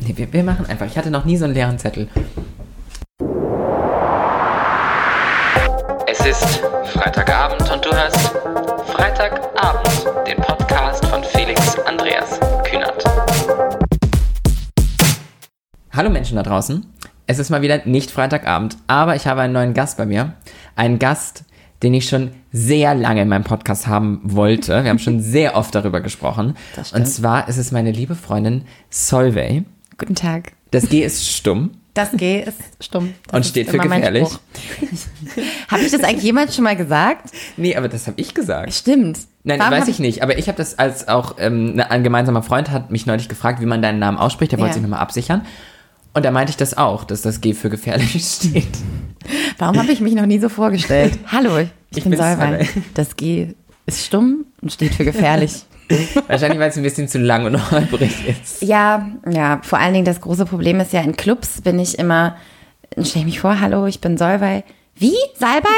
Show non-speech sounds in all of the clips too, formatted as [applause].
Nee, wir, wir machen einfach. Ich hatte noch nie so einen leeren Zettel. Es ist Freitagabend und du hörst Freitagabend, den Podcast von Felix Andreas Kühnert. Hallo Menschen da draußen. Es ist mal wieder nicht Freitagabend, aber ich habe einen neuen Gast bei mir. Einen Gast, den ich schon sehr lange in meinem Podcast haben wollte. Wir haben schon [laughs] sehr oft darüber gesprochen. Und zwar ist es meine liebe Freundin Solveig. Guten Tag. Das G ist stumm. Das G ist stumm. Das Und steht für gefährlich. [laughs] Habe ich das eigentlich jemals schon mal gesagt? Nee, aber das habe ich gesagt. Stimmt. Nein, Warum weiß ich nicht. Aber ich habe das als auch ähm, ne- ein gemeinsamer Freund hat mich neulich gefragt, wie man deinen Namen ausspricht. Der wollte Ja. sich nochmal absichern. Und da meinte ich das auch, dass das G für gefährlich [laughs] steht. Warum habe ich mich noch nie so vorgestellt? [laughs] Hallo, ich, Ich bin. Solveig. Das G ist stumm und steht für gefährlich. [laughs] Wahrscheinlich, weil es ein bisschen zu lang und holprig ist. ja, ja, vor allen Dingen das große Problem ist ja, in Clubs bin ich immer, stelle ich mich vor, hallo, ich bin Solveig. Wie? Salbei?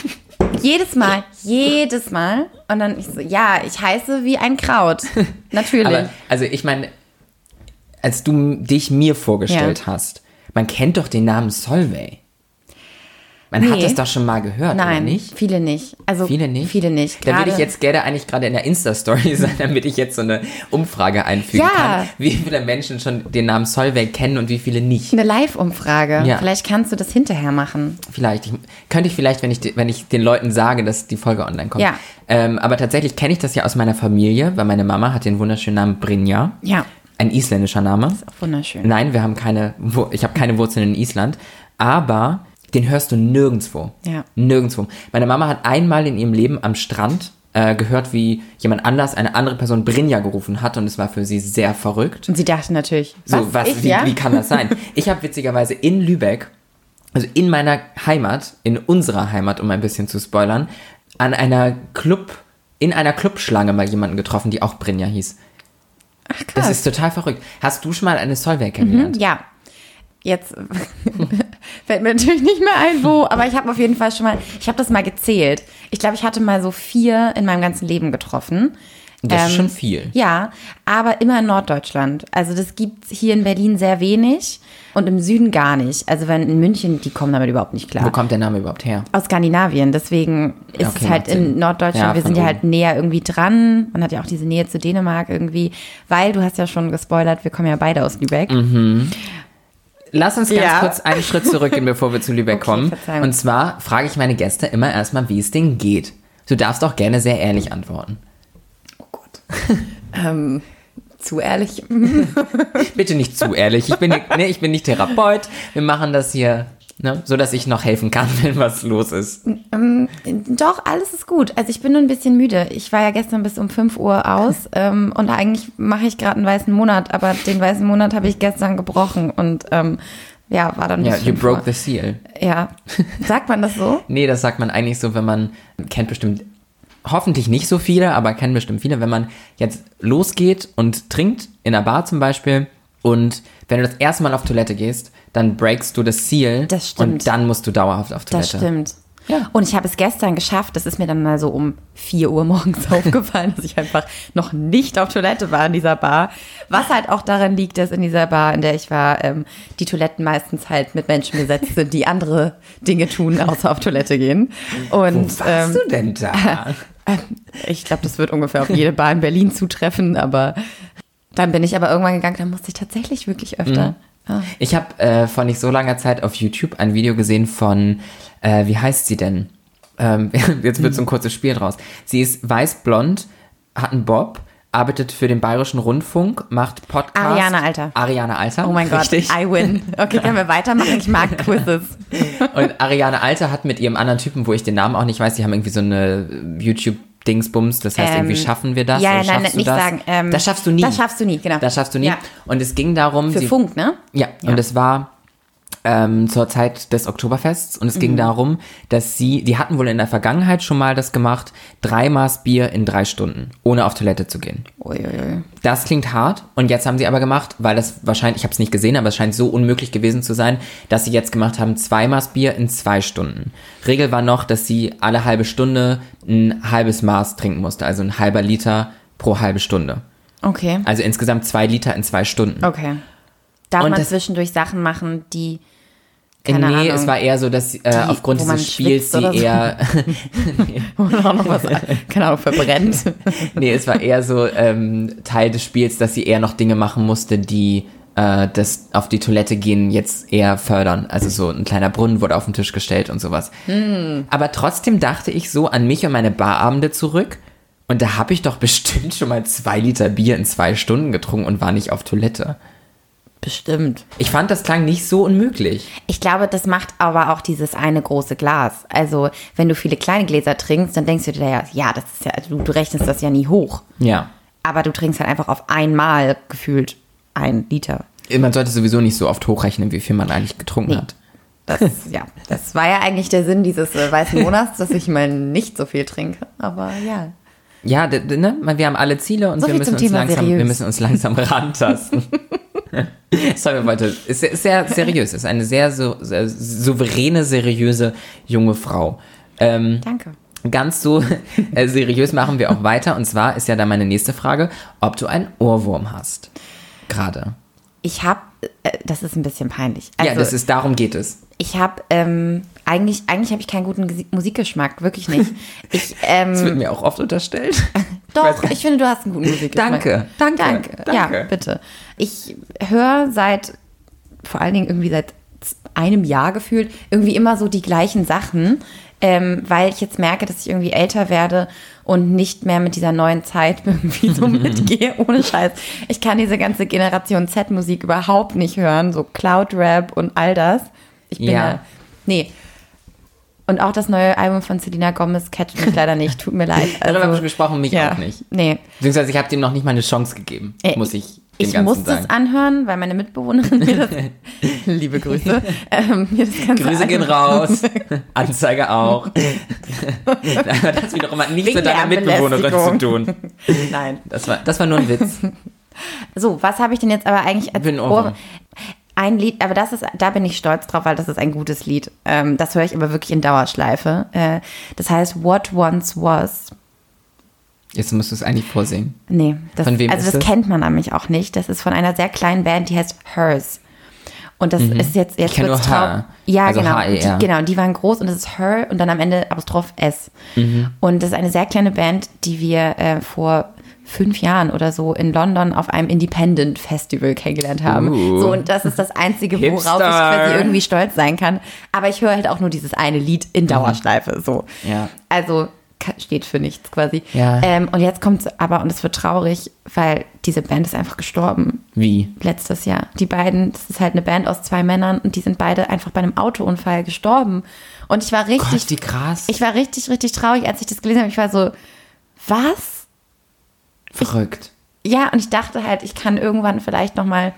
[laughs] jedes Mal, jedes Mal. Und dann ich so, ja, ich heiße wie ein Kraut. [laughs] Natürlich. Aber, also ich meine, als du dich mir vorgestellt Ja. hast, man kennt doch den Namen Solvay. Man hat Nee. das doch schon mal gehört, oder Nein, nicht? viele nicht. Also Viele nicht? Viele nicht. Da würde ich jetzt gerne eigentlich gerade in der Insta-Story [laughs] sein, damit ich jetzt so eine Umfrage einfügen Ja. kann, wie viele Menschen schon den Namen Solvay kennen und wie viele nicht. eine Live-Umfrage. Ja. Vielleicht kannst du das hinterher machen. Vielleicht. Ich, könnte ich vielleicht, wenn ich, wenn ich den Leuten sage, dass die Folge online kommt. Ja. Ähm, aber tatsächlich kenne ich das ja aus meiner Familie, weil meine Mama hat den wunderschönen Namen Brynja. Ja. Ein isländischer Name. Auch wunderschön. Nein, wir haben keine, ich habe keine Wurzeln in Island, aber den hörst du nirgendwo. Ja. Nirgendwo. Meine Mama hat einmal in ihrem Leben am Strand äh, gehört, wie jemand anders eine andere Person Brinja gerufen hat und es war für sie sehr verrückt. Und sie dachte natürlich, So, was, ich, wie, ja? wie kann das sein? [laughs] Ich habe witzigerweise in Lübeck, also in meiner Heimat, in unserer Heimat, um ein bisschen zu spoilern, an einer Club, in einer Clubschlange mal jemanden getroffen, die auch Brinja hieß. Ach, krass. Das ist total verrückt. Hast du schon mal eine Solveig kennengelernt? ja. Jetzt [laughs] fällt mir natürlich nicht mehr ein, wo, aber ich habe auf jeden Fall schon mal, ich habe das mal gezählt. Ich glaube, ich hatte mal so vier in meinem ganzen Leben getroffen. Das ist Ähm, schon viel. Ja, aber immer in Norddeutschland. Also das gibt hier in Berlin sehr wenig und im Süden gar nicht. Also wenn in München, die kommen damit überhaupt nicht klar. Wo kommt der Name überhaupt her? Aus Skandinavien, deswegen ist Okay, es halt in Norddeutschland, Ja, wir sind ja halt näher irgendwie dran. Man hat ja auch diese Nähe zu Dänemark irgendwie, weil du hast ja schon gespoilert, wir kommen ja beide aus Lübeck. Lass uns ganz Ja. kurz einen Schritt zurückgehen, bevor wir zu Lübeck [laughs] Okay, kommen. Verzeihung. Und zwar frage ich meine Gäste immer erstmal, wie es denen geht. Du darfst auch gerne sehr ehrlich antworten. Oh Gott. ähm, zu ehrlich. [laughs] Bitte nicht zu ehrlich. Ich bin, nee, ich bin nicht Therapeut. Wir machen das hier, ne, so dass ich noch helfen kann, [laughs] wenn was los ist. Doch, alles ist gut. Also ich bin nur ein bisschen müde. Ich war ja gestern bis um 5 Uhr aus [laughs] ähm, und eigentlich mache ich gerade einen weißen Monat, aber den weißen Monat habe ich gestern gebrochen und ähm, ja, war dann Ja, you 5 broke Uhr. the seal. Ja, [laughs] sagt man das so? Nee, das sagt man eigentlich so, wenn man kennt bestimmt hoffentlich nicht so viele, aber kennen bestimmt viele, wenn man jetzt losgeht und trinkt in einer Bar zum Beispiel und wenn du das erste Mal auf Toilette gehst, dann breakst du das Ziel Das stimmt. und dann musst du dauerhaft auf Toilette. Das stimmt. Ja. Und ich habe es gestern geschafft, das ist mir dann mal so um 4 Uhr morgens [laughs] aufgefallen, dass ich einfach noch nicht auf Toilette war in dieser Bar. Was halt auch daran liegt, dass in dieser Bar, in der ich war, ähm, die Toiletten meistens halt mit Menschen besetzt sind, die andere Dinge tun, außer auf Toilette gehen. Und Wo warst ähm, du denn da? [laughs] ich glaube, das wird ungefähr auf jede Bar in Berlin zutreffen, aber dann bin ich aber irgendwann gegangen, dann musste ich tatsächlich wirklich öfter. Ah. Ich habe äh, vor nicht so langer Zeit auf YouTube ein Video gesehen von, äh, wie heißt sie denn? Ähm, [laughs] jetzt wird so ein kurzes Spiel draus. Sie ist weiß-blond, hat einen Bob, arbeitet für den Bayerischen Rundfunk, macht Podcast. Ariane Alter. Ariane Alter. Oh mein richtig. Gott, I win. Okay, können wir weitermachen? Ich mag [laughs] Quizzes. Und Ariane Alter hat mit ihrem anderen Typen, wo ich den Namen auch nicht weiß, die haben irgendwie so eine YouTube-Dingsbums, das heißt Ähm, irgendwie schaffen wir das? ja, oder nein, schaffst du nicht das? sagen, ähm, das schaffst du nie. das schaffst du nie, genau. Das schaffst du nie. Ja. Und es ging darum, Für sie, Funk, ne? Ja, Ja. und es war ähm, zur Zeit des Oktoberfests und es Mhm. ging darum, dass sie, die hatten wohl in der Vergangenheit schon mal das gemacht, drei Maß Bier in drei Stunden, ohne auf Toilette zu gehen. Uiuiui. Das klingt hart und jetzt haben sie aber gemacht, weil das wahrscheinlich, ich habe es nicht gesehen, aber es scheint so unmöglich gewesen zu sein, dass sie jetzt gemacht haben, zwei Maß Bier in zwei Stunden. Regel war noch, dass sie alle halbe Stunde ein halbes Maß trinken musste, also ein halber Liter pro halbe Stunde. Okay. Also insgesamt zwei Liter in zwei Stunden. Okay. Darf Und man zwischendurch Sachen machen, die. Keine nee, Ahnung, es war eher so, dass äh, aufgrund wo man dieses Spiels sie so. eher [laughs] [laughs] oder auch noch was, keine Ahnung, verbrennt. [laughs] Nee, es war eher so ähm, Teil des Spiels, dass sie eher noch Dinge machen musste, die äh, das auf die Toilette gehen jetzt eher fördern. Also so ein kleiner Brunnen wurde auf den Tisch gestellt und sowas. Aber trotzdem dachte ich so an mich und meine Barabende zurück. Und da habe ich doch bestimmt schon mal zwei Liter Bier in zwei Stunden getrunken und war nicht auf Toilette. Bestimmt. Ich fand, das klang nicht so unmöglich. Ich glaube, das macht aber auch dieses eine große Glas. Also, wenn du viele kleine Gläser trinkst, dann denkst du dir ja, ja, das ist ja, du, du rechnest das ja nie hoch. Ja. Aber du trinkst halt einfach auf einmal gefühlt ein Liter. Man sollte sowieso nicht so oft hochrechnen, wie viel man eigentlich getrunken Nee. hat. Das, ja, das war ja eigentlich der Sinn dieses äh, weißen Monats, dass ich mal nicht so viel trinke. Aber ja. Ja, ne? wir haben alle Ziele und So wir müssen, uns Thema langsam, wir müssen uns langsam [laughs] rantasten. [laughs] Sorry, Leute. Ist, sehr- sehr seriös. Ist eine sehr, so, sehr souveräne, seriöse junge Frau. Ähm, Danke. ganz so äh, seriös machen wir auch weiter. Und zwar ist ja dann meine nächste Frage, ob du einen Ohrwurm hast. Gerade. Ich habe, äh, das ist ein bisschen peinlich. Also, ja, das ist, darum geht es. ich habe, ähm, eigentlich, eigentlich habe ich keinen guten Musikgeschmack, wirklich nicht. [laughs] Ich, ähm, Das wird mir auch oft unterstellt. [laughs] Doch, ich finde, du hast einen guten Musikgeschmack. Danke, danke, danke. danke. Ja, bitte. Ich höre seit, vor allen Dingen irgendwie seit einem Jahr gefühlt, irgendwie immer so die gleichen Sachen, ähm, weil ich jetzt merke, dass ich irgendwie älter werde und nicht mehr mit dieser neuen Zeit [laughs] irgendwie so mitgehe, ohne Scheiß. Ich kann diese ganze Generation Z-Musik überhaupt nicht hören, so Cloud-Rap und all das. Ich bin Ja. ja, nee. Und auch das neue Album von Selena Gomez catcht mich leider nicht, tut mir leid. [laughs] Darüber Also, haben wir gesprochen, mich ja, auch nicht. Nee. Beziehungsweise ich habe dem noch nicht mal eine Chance gegeben, Äh, muss ich dem Ich Ganzen musste sagen. es anhören, weil meine Mitbewohnerin mir das, [laughs] liebe Grüße, [laughs] ähm, mir das Ganze Grüße gehen raus. Anzeige auch. Das wiederum hat nichts Wegen mit deiner Mitbewohnerin zu tun. Nein. Das war, das war nur ein Witz. So, was habe ich denn jetzt aber eigentlich als Ohrwurm. Ohr... Ein Lied, aber das ist, da bin ich stolz drauf, weil das ist ein gutes Lied. Ähm, das höre ich aber wirklich in Dauerschleife. Äh, das heißt What Once Was. Jetzt musst du es eigentlich vorsingen. Nee, das, Von wem also ist das das? kennt man nämlich auch nicht. Das ist von einer sehr kleinen Band, die heißt Hers. Und das ist jetzt, jetzt wird's nur Her. Ja, Also genau. H-E-R. Die, genau, die waren groß und das ist Her und dann am Ende Apostroph S. Mhm. Und das ist eine sehr kleine Band, die wir äh, vor fünf Jahren oder so in London auf einem Independent Festival kennengelernt haben. Uh. So, und das ist das Einzige, worauf Hipster. ich quasi irgendwie stolz sein kann. Aber ich höre halt auch nur dieses eine Lied in Dauerschleife. So. Mhm. Ja. Also steht für nichts quasi. Ja. Ähm, und jetzt kommt aber, und es wird traurig, weil diese Band ist einfach gestorben Wie? letztes Jahr. Die beiden, das ist halt eine Band aus zwei Männern und die sind beide einfach bei einem Autounfall gestorben. Und ich war richtig, Gott, wie krass. ich war richtig, richtig traurig, als ich das gelesen habe. Ich war so, was? Verrückt. Ja, und ich dachte halt, ich kann irgendwann vielleicht noch mal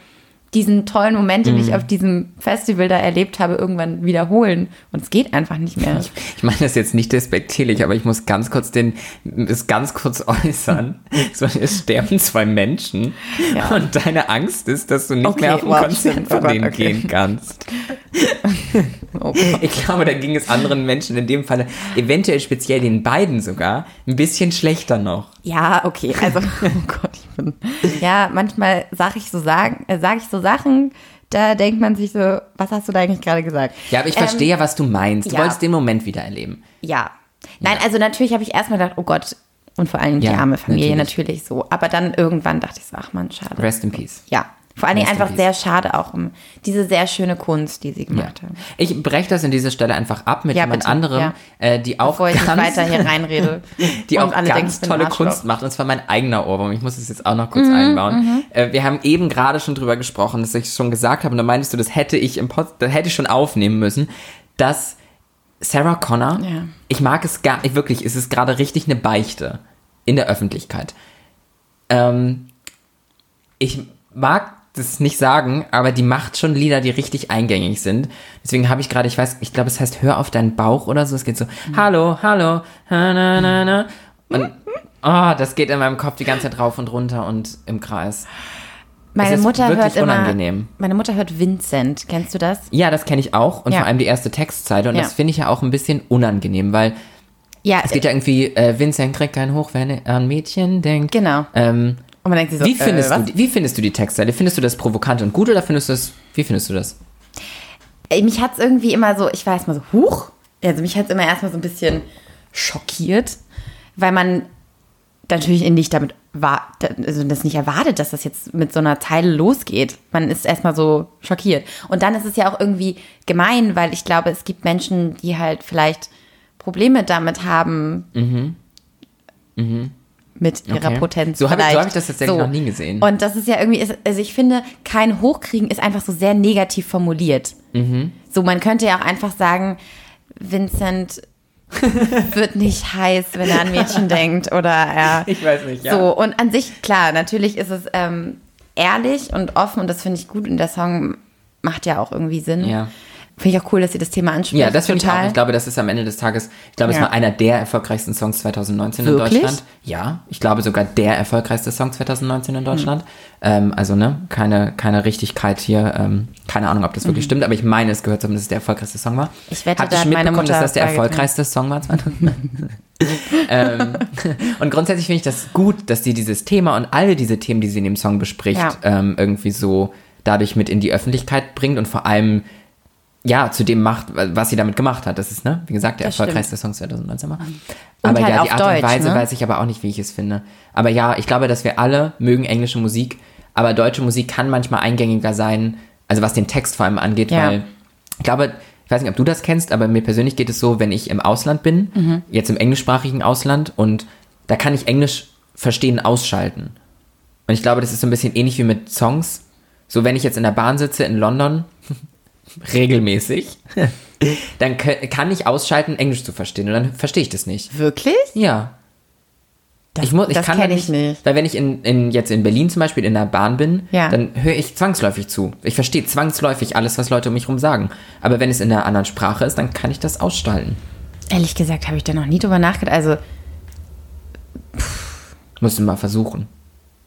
diesen tollen Moment, den Mhm. ich auf diesem Festival da erlebt habe, irgendwann wiederholen. Und es geht einfach nicht mehr. Ich meine das jetzt nicht despektierlich, aber ich muss ganz kurz den, es ganz kurz äußern. [laughs] So, es sterben zwei Menschen Ja. und deine Angst ist, dass du nicht Okay, mehr auf ein wow, Konzert von denen okay. gehen kannst. [laughs] Gott. Ich glaube, da ging es anderen Menschen in dem Falle, eventuell speziell den beiden sogar, ein bisschen schlechter noch. Ja, okay. Also, [laughs] oh Gott, ich bin. Ja, manchmal sage ich so sagen, äh, sage ich so Sachen, da denkt man sich so, was hast du da eigentlich gerade gesagt? Ja, aber ich Ähm, verstehe ja, was du meinst. Du ja. wolltest den Moment wieder erleben. Ja. Nein, also natürlich habe ich erstmal gedacht, oh Gott, und vor allem die Ja, arme Familie natürlich. natürlich. so. Aber dann irgendwann dachte ich so, ach man, schade. Rest in peace. Ja. Vor allen Dingen einfach sehr schade auch um diese sehr schöne Kunst, die sie Ja. gemacht haben. Ich breche das an dieser Stelle einfach ab mit Ja, jemand bitte, anderem, ja. äh, die auch Bevor ganz, weiter hier [laughs] reinrede. [laughs] die auch alle ganz denken, tolle. Kunst macht. Und zwar mein eigener Ohrwurm. Ich muss es jetzt auch noch Mhm, kurz einbauen. Äh, wir haben eben gerade schon drüber gesprochen, dass ich es schon gesagt habe. Und da meintest du, das hätte ich im Pod, das hätte ich schon aufnehmen müssen, dass Sarah Connor, Ja. ich mag es gar nicht, wirklich, es ist gerade richtig eine Beichte in der Öffentlichkeit. Ähm, ich mag das nicht sagen, aber die macht schon Lieder, die richtig eingängig sind. Deswegen habe ich gerade, ich weiß, ich glaube, es heißt Hör auf deinen Bauch oder so. Es geht so, hallo, hallo, ha, na, na, na. Und oh, das geht in meinem Kopf die ganze Zeit rauf und runter und im Kreis. Meine Mutter hört immer. unangenehm. Meine Mutter hört Vincent. Kennst du das? Ja, das kenne ich auch und Ja. vor allem die erste Textzeile und Ja. das finde ich ja auch ein bisschen unangenehm, weil Ja, es geht ja irgendwie, äh, Vincent kriegt keinen hoch, wenn er an Mädchen denkt. Genau. Ähm, Und man denkt sich so, Wie findest, äh, du, wie findest du die Textzeile? Findest du das provokant und gut oder findest du das, wie findest du das? Ey, Mich hat es irgendwie immer so, ich war erstmal so, huch. Also mich hat es immer erstmal so ein bisschen schockiert, weil man natürlich nicht damit war, also das nicht erwartet, dass das jetzt mit so einer Zeile losgeht. Man ist erstmal so schockiert. Und dann ist es ja auch irgendwie gemein, weil ich glaube, es gibt Menschen, die halt vielleicht Probleme damit haben. Mit ihrer. Okay. Potenz. So hab ich- so hab ich das tatsächlich noch nie gesehen. Und das ist ja irgendwie, also ich finde, kein Hochkriegen ist einfach so sehr negativ formuliert. Mhm. So, man könnte ja auch einfach sagen, Vincent [laughs] wird nicht heiß, wenn er an Mädchen denkt oder er. [laughs] Ich weiß nicht, So, und an sich, klar, natürlich ist es ähm, ehrlich und offen und das finde ich gut und der Song macht ja auch irgendwie Sinn. Ja. Finde ich auch cool, dass sie das Thema anspricht. Ja, das finde ich auch. Ich glaube, das ist am Ende des Tages, ich glaube, es Ja. war einer der erfolgreichsten Songs 2019 Wirklich? in Deutschland. Ja, ich glaube sogar der erfolgreichste Song 2019 in Deutschland. Hm. Ähm, also, ne, keine, keine Richtigkeit hier. Ähm, keine Ahnung, ob das wirklich stimmt, aber ich meine, es gehört zu haben, dass es der erfolgreichste Song war. Mhm. Ich wette, Habt ihr schon mitbekommen, dass das der erfolgreichste Song war 2019? [laughs] ähm, und grundsätzlich finde ich das gut, dass die dieses Thema und alle diese Themen, die sie in dem Song bespricht, Ja. ähm, irgendwie so dadurch mit in die Öffentlichkeit bringt und vor allem ja, zu dem macht, was sie damit gemacht hat. Das ist, ne, wie gesagt, der Das stimmt. erfolgreichste Song 2019 war. Und Aber halt ja, die Art und Deutsch, Weise ne? weiß ich aber auch nicht, wie ich es finde. Aber ja, ich glaube, dass wir alle mögen englische Musik, aber deutsche Musik kann manchmal eingängiger sein, also was den Text vor allem angeht, Ja. weil ich glaube, ich weiß nicht, ob du das kennst, aber mir persönlich geht es so, wenn ich im Ausland bin, Mhm. jetzt im englischsprachigen Ausland und da kann ich Englisch verstehen, ausschalten. Und ich glaube, das ist so ein bisschen ähnlich wie mit Songs. So, wenn ich jetzt in der Bahn sitze in London, [laughs] regelmäßig, [laughs] dann kann ich ausschalten, Englisch zu verstehen. Und dann verstehe ich das nicht. Wirklich? Ja. Das, Ich muss, ich das kann kenne da ich nicht. Weil wenn ich in, in, jetzt in Berlin zum Beispiel in der Bahn bin, Ja. dann höre ich zwangsläufig zu. Ich verstehe zwangsläufig alles, was Leute um mich herum sagen. Aber wenn es in einer anderen Sprache ist, dann kann ich das ausschalten. Ehrlich gesagt habe ich da noch nie drüber nachgedacht. Also, Musst du mal versuchen.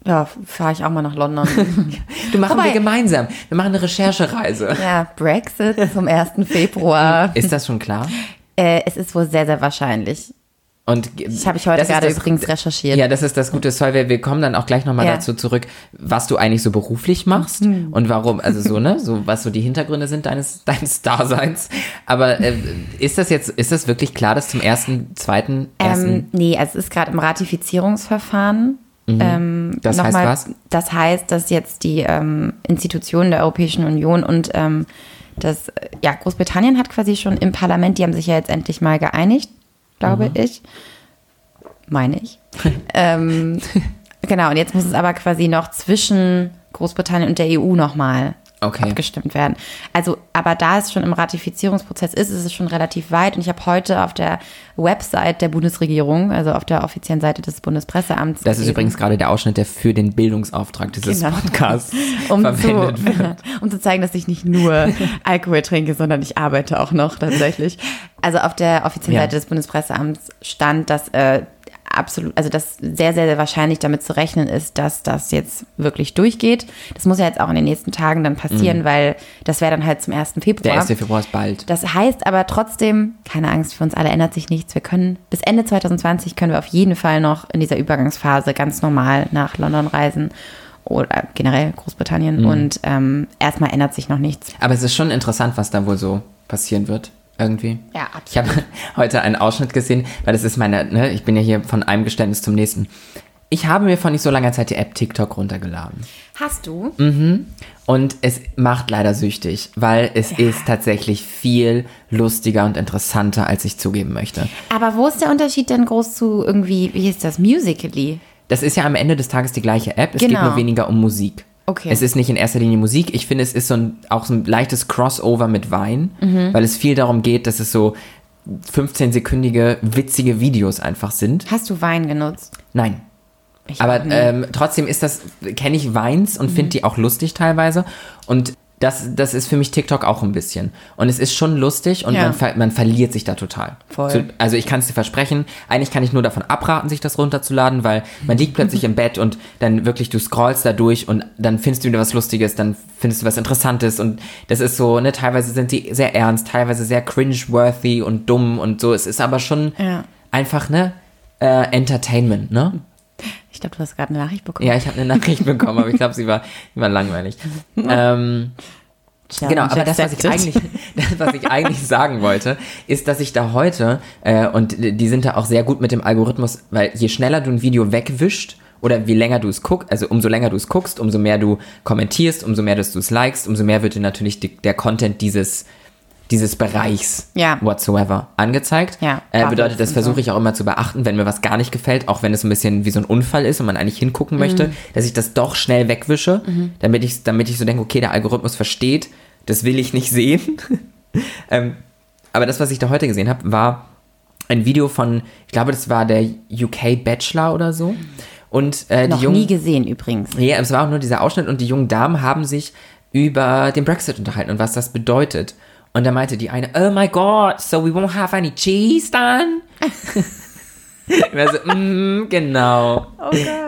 Ja, fahre ich auch mal nach London. [laughs] Du machen Wobei- wir gemeinsam. Wir machen eine Recherchereise. ja, Brexit zum 1. Februar. Ist das schon klar? Äh, es ist wohl sehr, sehr wahrscheinlich. Und Das habe ich heute gerade das- übrigens recherchiert. Ja, das ist das Gute, Solveig. Wir kommen dann auch gleich nochmal Ja. dazu zurück, was du eigentlich so beruflich machst Mhm. und warum, also so, ne, so, was so die Hintergründe sind deines, deines Daseins. Aber äh, ist das jetzt, ist das wirklich klar, dass zum ersten, zweiten, ersten, Ähm, nee, also es ist gerade im Ratifizierungsverfahren. Ähm, Mhm. Das heißt nochmal- was? Das heißt, dass jetzt die ähm, Institutionen der Europäischen Union und ähm, das, ja, Großbritannien hat quasi schon im Parlament, die haben sich ja jetzt endlich mal geeinigt, glaube Mhm. ich. Meine ich. [laughs] ähm, genau, und jetzt muss es aber quasi noch zwischen Großbritannien und der EU nochmal Okay. abgestimmt werden. Also, aber da es schon im Ratifizierungsprozess ist, ist es schon relativ weit. Und ich habe heute auf der Website der Bundesregierung, also auf der offiziellen Seite des Bundespresseamts, das ist gelesen, übrigens gerade der Ausschnitt, der für den Bildungsauftrag dieses Genau. Podcasts [laughs] um verwendet zu, [laughs] wird. um zu zeigen, dass ich nicht nur [laughs] Alkohol trinke, sondern ich arbeite auch noch tatsächlich. Also auf der offiziellen Ja. Seite des Bundespresseamts stand, dass äh, absolut, also dass sehr, sehr, sehr wahrscheinlich damit zu rechnen ist, dass das jetzt wirklich durchgeht. Das muss ja jetzt auch in den nächsten Tagen dann passieren, weil das wäre dann halt zum 1. Februar. Mhm. Der 1. Februar ist bald. Das heißt aber trotzdem, keine Angst, für uns alle ändert sich nichts. Wir können bis Ende 2020 können wir auf jeden Fall noch in dieser Übergangsphase ganz normal nach London reisen oder generell Großbritannien Mhm. und ähm, erstmal ändert sich noch nichts. Aber es ist schon interessant, was da wohl so passieren wird. Irgendwie. Ja, Ich habe [laughs] heute einen Ausschnitt gesehen, weil das ist meine, ne, ich bin ja hier von einem Geständnis zum nächsten. Ich habe mir vor nicht so langer Zeit die App TikTok runtergeladen. Hast du? Und es macht leider süchtig, weil es ist tatsächlich viel lustiger und interessanter, als ich zugeben möchte. Aber wo ist der Unterschied denn groß zu irgendwie, wie hieß das, Musically? Das ist ja am Ende des Tages die gleiche App. Es Genau. geht nur weniger um Musik. Okay. Es ist nicht in erster Linie Musik. Ich finde, es ist so ein, auch so ein leichtes Crossover mit Wein, Mhm. weil es viel darum geht, dass es so 15-sekündige witzige Videos einfach sind. Hast du Wein genutzt? Nein. Ich Aber ähm, trotzdem ist das, kenne ich Weins und Mhm. finde die auch lustig teilweise. Und das, das ist für mich TikTok auch ein bisschen. Und es ist schon lustig und Ja. man, ver man verliert sich da total. Voll. So, also ich kann es dir versprechen, eigentlich kann ich nur davon abraten, sich das runterzuladen, weil man liegt plötzlich im Bett und dann wirklich, du scrollst da durch und dann findest du wieder was Lustiges, dann findest du was Interessantes und das ist so, ne, teilweise sind die sehr ernst, teilweise sehr cringe-worthy und dumm und so. Es ist aber schon Ja. einfach, ne, äh, Entertainment, ne? Ich glaube, du hast gerade eine Nachricht bekommen. Ja, ich habe eine Nachricht bekommen, aber ich glaube, sie war, sie war langweilig. [laughs] Ähm, Tja, genau, aber das was, ich eigentlich, [laughs] das, was ich eigentlich sagen wollte, ist, dass ich da heute, äh, und die sind da auch sehr gut mit dem Algorithmus, weil je schneller du ein Video wegwischt, oder wie länger du es guckst, also umso länger du es guckst, umso mehr du kommentierst, umso mehr dass du es likest, umso mehr wird dir natürlich die, der Content dieses, dieses Bereichs Ja. whatsoever angezeigt. Ja, äh, bedeutet, das versuche ich auch immer zu beachten, wenn mir was gar nicht gefällt, auch wenn es ein bisschen wie so ein Unfall ist und man eigentlich hingucken möchte, dass ich das doch schnell wegwische, damit, ich, damit ich so denke, okay, der Algorithmus versteht, das will ich nicht sehen. [laughs] ähm, aber das, was ich da heute gesehen habe, war ein Video von, ich glaube, das war der UK Bachelor oder so. Und äh, die Noch jungen, nie gesehen übrigens. ja, es war auch nur dieser Ausschnitt und die jungen Damen haben sich über den Brexit unterhalten und was das bedeutet. Und da meinte die eine, oh my god, so we won't have any cheese then? [laughs] Ich war so, mm, genau.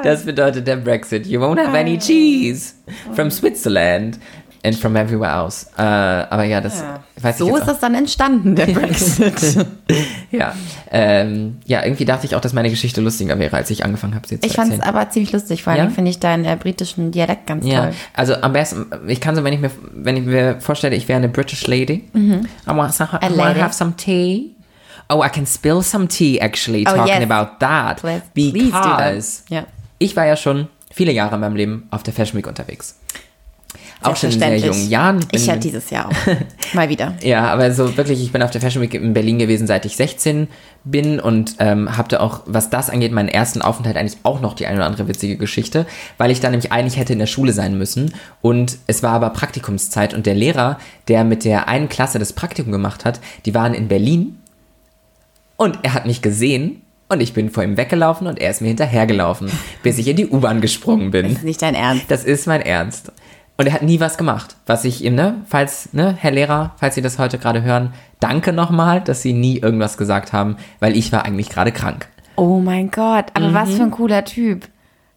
das bedeutet der Brexit. You won't have any cheese from Switzerland and from everywhere else. Äh, aber ja, das weiß ich So ist auch. das dann entstanden, der [laughs] Brexit. [laughs] Ja, ähm, ja, irgendwie dachte ich auch, dass meine Geschichte lustiger wäre, als ich angefangen habe, sie zu Ich fand es aber ziemlich lustig. Vor allem Ja? finde ich deinen äh, britischen Dialekt ganz Ja, toll. also am besten, ich kann so, wenn ich mir, wenn ich mir vorstelle, ich wäre eine British lady. I want some, I want to have some tea. Oh, I can spill some tea actually Oh, talking yes. about that. Please- please do that. Because Ja. ich war ja schon viele Jahre in meinem Leben auf der Fashion Week unterwegs. Auch schon in sehr jungen Jahren. Ich ja dieses Jahr auch. [laughs] Mal wieder. ja, aber so wirklich, ich bin auf der Fashion Week in Berlin gewesen, seit ich 16 bin und ähm, hatte auch, was das angeht, meinen ersten Aufenthalt eigentlich auch noch die eine oder andere witzige Geschichte, weil ich dann nämlich eigentlich hätte in der Schule sein müssen und es war aber Praktikumszeit und der Lehrer, der mit der einen Klasse das Praktikum gemacht hat, die waren in Berlin und er hat mich gesehen und ich bin vor ihm weggelaufen und er ist mir hinterhergelaufen, bis ich in die U-Bahn gesprungen bin. Das ist nicht dein Ernst. Das ist mein Ernst. Und er hat nie was gemacht. Was ich ihm, ne, falls, ne, Herr Lehrer, falls Sie das heute gerade hören, danke nochmal, dass Sie nie irgendwas gesagt haben, weil ich war eigentlich gerade krank. Oh mein Gott, aber was für ein cooler Typ.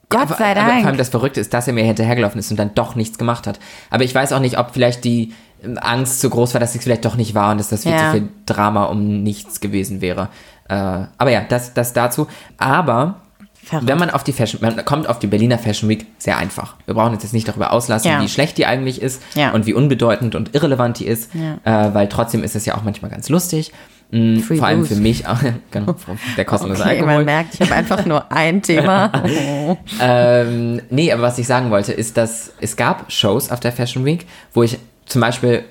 Gott aber, sei Aber vor allem Dank. das Verrückte ist, dass er mir hinterhergelaufen ist und dann doch nichts gemacht hat. Aber ich weiß auch nicht, ob vielleicht die ähm, Angst so groß war, dass es vielleicht doch nicht war und dass das viel Ja. zu viel Drama um nichts gewesen wäre. Äh, aber ja, das, das dazu. Aber Verrückt. wenn man auf die Fashion, man kommt auf die Berliner Fashion Week sehr einfach. Wir brauchen jetzt nicht darüber auslassen, Ja. wie schlecht die eigentlich ist Ja. und wie unbedeutend und irrelevant die ist, Ja. äh, weil trotzdem ist es ja auch manchmal ganz lustig. Free Vor allem Booze. für mich auch, [laughs] genau, der kostenlose Okay, Alkohol. man merkt, ich habe einfach nur [laughs] ein Thema. [laughs] Ähm, nee, aber was ich sagen wollte, ist, dass es gab Shows auf der Fashion Week, wo ich zum Beispiel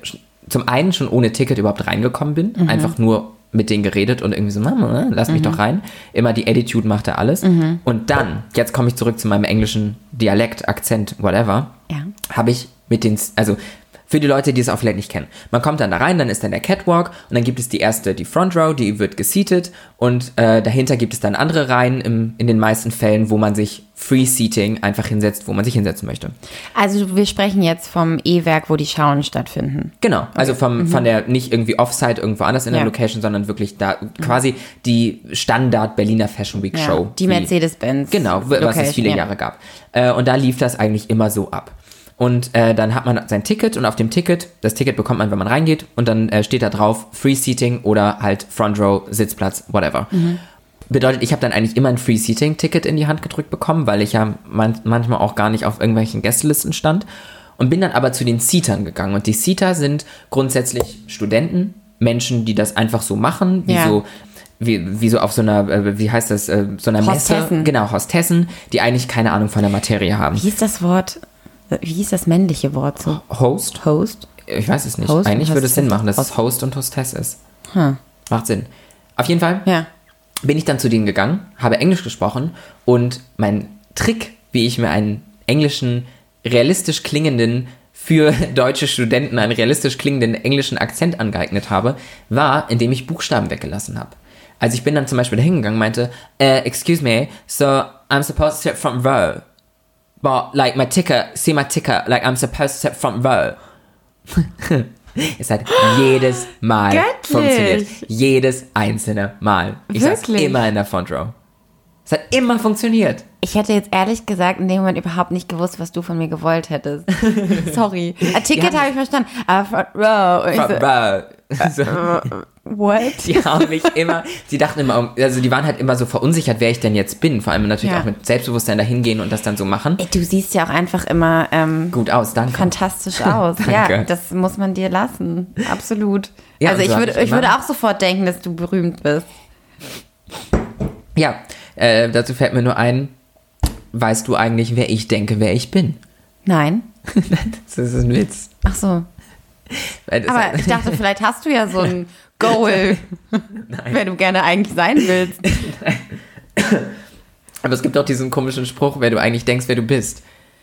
zum einen schon ohne Ticket überhaupt reingekommen bin, Mhm. einfach nur mit denen geredet und irgendwie so, Mama, lass mich doch rein. Immer die Attitude machte alles. Mhm. Und dann, jetzt komme ich zurück zu meinem englischen Dialekt, Akzent, whatever, Ja. habe ich mit den, also für die Leute, die es auch vielleicht nicht kennen. Man kommt dann da rein, dann ist dann der Catwalk und dann gibt es die erste, die Front Row, die wird geseatet und äh, dahinter gibt es dann andere Reihen im, in den meisten Fällen, wo man sich Free Seating einfach hinsetzt, wo man sich hinsetzen möchte. Also wir sprechen jetzt vom E-Werk, wo die Schauen stattfinden. Genau, also vom, von der nicht irgendwie Offsite irgendwo anders in der Ja. Location, sondern wirklich da quasi die Standard Berliner Fashion Week Show. die Mercedes-Benz. Genau, w- was es Location, viele ja. Jahre gab. Äh, und da lief das eigentlich immer so ab. Und äh, dann hat man sein Ticket und auf dem Ticket, das Ticket bekommt man, wenn man reingeht und dann äh, steht da drauf Free Seating oder halt Front Row, Sitzplatz, whatever. Mhm. Bedeutet, ich habe dann eigentlich immer ein Free Seating Ticket in die Hand gedrückt bekommen, weil ich ja man manchmal auch gar nicht auf irgendwelchen Gästelisten stand und bin dann aber zu den Seatern gegangen und die Seater sind grundsätzlich Studenten, Menschen, die das einfach so machen, wie Ja. so wie, wie so auf so einer, äh, wie heißt das, äh, so einer Messe, Hostessen. genau, Hostessen, die eigentlich keine Ahnung von der Materie haben. Wie ist das Wort, wie hieß das männliche Wort so? Host? Host? Ich weiß es nicht. Host eigentlich würde es Sinn machen, dass es Host und Hostess ist. Hm. Macht Sinn. Auf jeden Fall Ja. bin ich dann zu denen gegangen, habe Englisch gesprochen und mein Trick, wie ich mir einen englischen, realistisch klingenden, für [laughs] deutsche Studenten einen realistisch klingenden englischen Akzent angeeignet habe, war, indem ich Buchstaben weggelassen habe. Also ich bin dann zum Beispiel da hingegangen und meinte, äh, excuse me, so I'm supposed to front row. But like my ticker, see my ticker, like I'm supposed to sit front row. es hat jedes Mal Göttlich. funktioniert. Jedes einzelne Mal. Ich saß Wirklich? immer in der Front Row. Es hat immer funktioniert. Ich hätte jetzt ehrlich gesagt in dem Moment überhaupt nicht gewusst, was du von mir gewollt hättest. [laughs] Sorry. Ein Ticket haben- habe ich verstanden. Aber Front Row. Front so, Row. [laughs] So. What? Die haben mich immer, sie dachten immer, also die waren halt immer so verunsichert, wer ich denn jetzt bin. Vor allem natürlich Ja. auch mit Selbstbewusstsein dahin gehen und das dann so machen. Ey, Du siehst ja auch einfach immer ähm, Gut aus, danke. fantastisch [laughs] aus. ja, Danke. das muss man dir lassen. Absolut. Ja, also ich so hab würde, ich ich würde auch sofort denken, dass du berühmt bist. Ja, äh, dazu fällt mir nur ein, weißt du eigentlich, wer ich denke, wer ich bin? Nein. [laughs] Das ist ein Witz. Ach so. Aber [laughs] ich dachte, vielleicht hast du ja so ein Goal, [laughs] wer du gerne eigentlich sein willst. [laughs] Aber es gibt auch diesen komischen Spruch, wer du eigentlich denkst, wer du bist.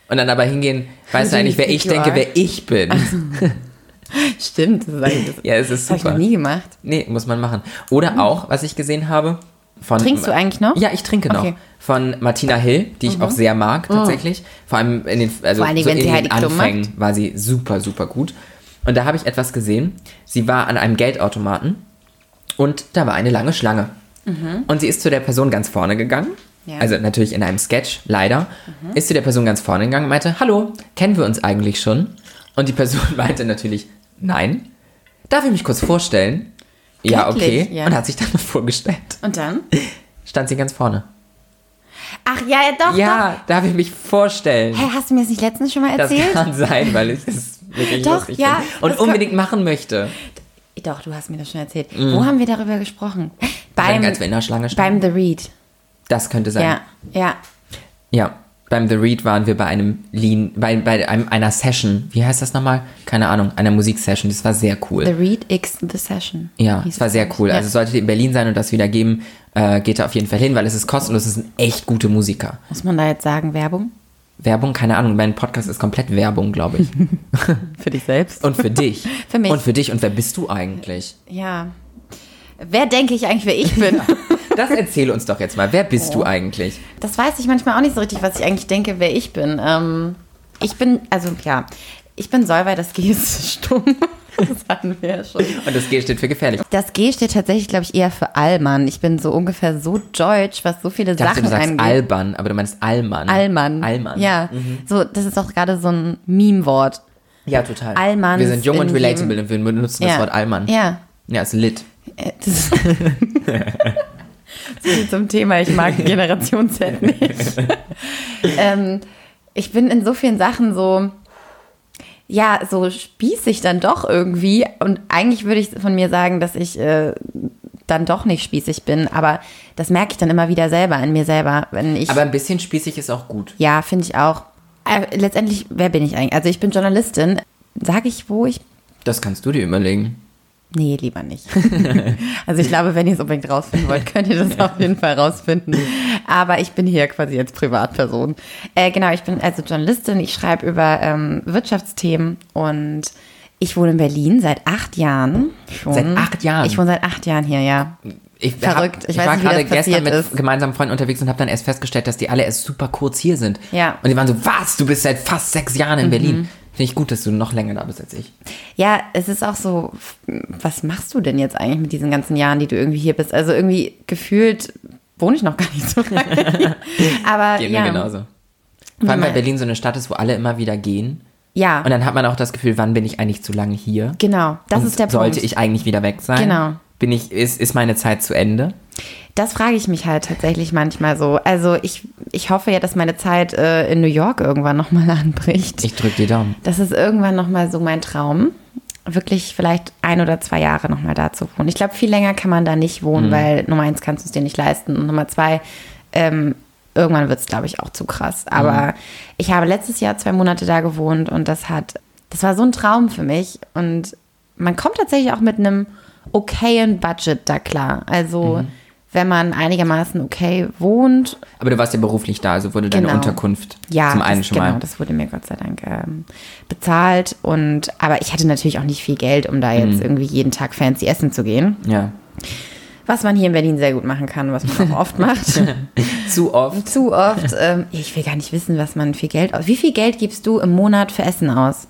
Und dann aber hingehen, weißt du eigentlich, wer ich denke, wer ich bin. [laughs] Stimmt, das, ist eigentlich- das, Ja, es ist das habe ich super. noch nie gemacht. Nee, muss man machen. Oder auch, was ich gesehen habe, von. Trinkst du eigentlich noch? Ja, ich trinke noch. Okay. Mhm. Von Martina Hill, die ich auch sehr mag, tatsächlich. Vor allem in den, also Vor Dingen, so wenn in sie den Klum Anfängen war sie super, super gut. Und da habe ich etwas gesehen. Sie war an einem Geldautomaten und da war eine lange Schlange. Und sie ist zu der Person ganz vorne gegangen. Mhm. Ja. Mhm. Also natürlich in einem Sketch, leider. Ist zu der Person ganz vorne gegangen und meinte, hallo, kennen wir uns eigentlich schon? Und die Person [laughs] meinte natürlich, nein. Darf ich mich kurz vorstellen? Ja, Wirklich? okay. Ja. Und hat sich dann [laughs] vorgestellt. Und dann? Stand sie ganz vorne. Ach ja, ja doch, Ja, darf ich mich vorstellen? doch. Hä, hast du mir das nicht letztens schon mal Das erzählt? kann sein, weil ich es wirklich Doch, lustig ja, finde. Und das unbedingt machen möchte. Doch, du hast mir das schon erzählt. Wo haben wir darüber gesprochen? Beim, als wir in der Schlange standen. beim The Read. Das könnte sein. Ja, ja. Ja. Beim The Read waren wir bei einem Lean, bei, bei einem, einer Session. Wie heißt das nochmal? Keine Ahnung. Einer Musiksession. Das war sehr cool. The Read X The Session. ja, es war sehr cool. Ja. Also solltet ihr in Berlin sein und das wieder geben, äh, geht da auf jeden Fall hin, weil es ist kostenlos. Es sind echt gute Musiker. Muss man da jetzt sagen, Werbung? Werbung, keine Ahnung. Mein Podcast ist komplett Werbung, glaube ich. [laughs] Für dich selbst? Und für dich. [laughs] Für mich. Und für dich. Und wer bist du eigentlich? Ja. Wer denke ich eigentlich, wer ich bin? Das erzähle uns doch jetzt mal. Wer bist Oh. du eigentlich? Das weiß ich manchmal auch nicht so richtig, was ich eigentlich denke, wer ich bin. Ähm, ich bin, also ja, ich bin Solvay, das G ist stumm. [laughs] Das hatten wir ja schon. Und das G steht für gefährlich. Das G steht tatsächlich, glaube ich, eher für Allmann. Ich bin so ungefähr so deutsch, was so viele Ich dachte, Sachen du sagst angeht. Alban, aber du meinst Allmann. Allmann. Allmann. Mhm. Ja, so, das ist auch gerade so ein Meme-Wort. Ja, total. Allmann Wir sind jung und relatable und wir benutzen das Ja. Wort Allmann. Ja. Ja, ist lit. Äh, Das ist [laughs] so viel zum Thema, ich mag Generation Z nicht. [laughs] ähm, ich bin in so vielen Sachen so, ja, so spießig dann doch irgendwie. Und eigentlich würde ich von mir sagen, dass ich äh, dann doch nicht spießig bin, aber das merke ich dann immer wieder selber in mir selber, wenn ich. Aber ein bisschen spießig ist auch gut. ja, finde ich auch. Äh, letztendlich, wer bin ich eigentlich? Also ich bin Journalistin. Sage ich, wo ich Das kannst du dir überlegen. Nee, lieber nicht. [laughs] also ich glaube, wenn ihr es unbedingt rausfinden wollt, könnt ihr das auf jeden Fall rausfinden. Aber ich bin hier quasi als Privatperson. Äh, genau, ich bin also Journalistin. Ich schreibe über ähm, Wirtschaftsthemen und ich wohne in Berlin seit acht Jahren schon. Seit acht Jahren? Ich wohne seit acht Jahren hier, ja. Ich, Verrückt. Hab, Ich ich, weiß war nicht, gerade gestern mit ist. gemeinsamen Freunden unterwegs und habe dann erst festgestellt, dass die alle erst super kurz hier sind. Ja. Mhm. Und die waren so, was, du bist seit fast sechs Jahren in Berlin. Finde ich gut, dass du noch länger da bist als ich. Ja, es ist auch so, was machst du denn jetzt eigentlich mit diesen ganzen Jahren, die du irgendwie hier bist? Also irgendwie gefühlt wohne ich noch gar nicht so lange. [laughs] Aber Geht ja. mir genauso. Vor allem, weil Berlin so eine Stadt ist, wo alle immer wieder gehen. Ja, Und dann hat man auch das Gefühl, wann bin ich eigentlich zu lange hier? genau. Das und ist der sollte Punkt. ich eigentlich wieder weg sein? Genau. Bin ich, ist, ist meine Zeit zu Ende? Das frage ich mich halt tatsächlich manchmal so. Also ich, ich hoffe ja, dass meine Zeit äh, in New York irgendwann nochmal [laughs] anbricht. Ich drück die Daumen. Das ist irgendwann nochmal so mein Traum. Wirklich vielleicht ein oder zwei Jahre nochmal da zu wohnen. Ich glaube, viel länger kann man da nicht wohnen, Mhm. weil Nummer eins kannst du es dir nicht leisten und Nummer zwei, ähm, irgendwann wird es, glaube ich, auch zu krass. Aber Mhm. ich habe letztes Jahr zwei Monate da gewohnt und das hat, das war so ein Traum für mich. Und man kommt tatsächlich auch mit einem okayen Budget da klar. Also Mhm. wenn man einigermaßen okay wohnt, Aber du warst ja beruflich da, also wurde deine Genau. Unterkunft ja, zum einen das, schon genau, mal. das wurde mir Gott sei Dank ähm, bezahlt. Und aber ich hatte natürlich auch nicht viel Geld, um da Mhm. jetzt irgendwie jeden Tag fancy essen zu gehen. Ja. Was man hier in Berlin sehr gut machen kann, was man auch oft macht. [laughs] Zu oft. Zu oft. Ähm, ich will gar nicht wissen, was man für Geld aus. Wie viel Geld gibst du im Monat für Essen aus?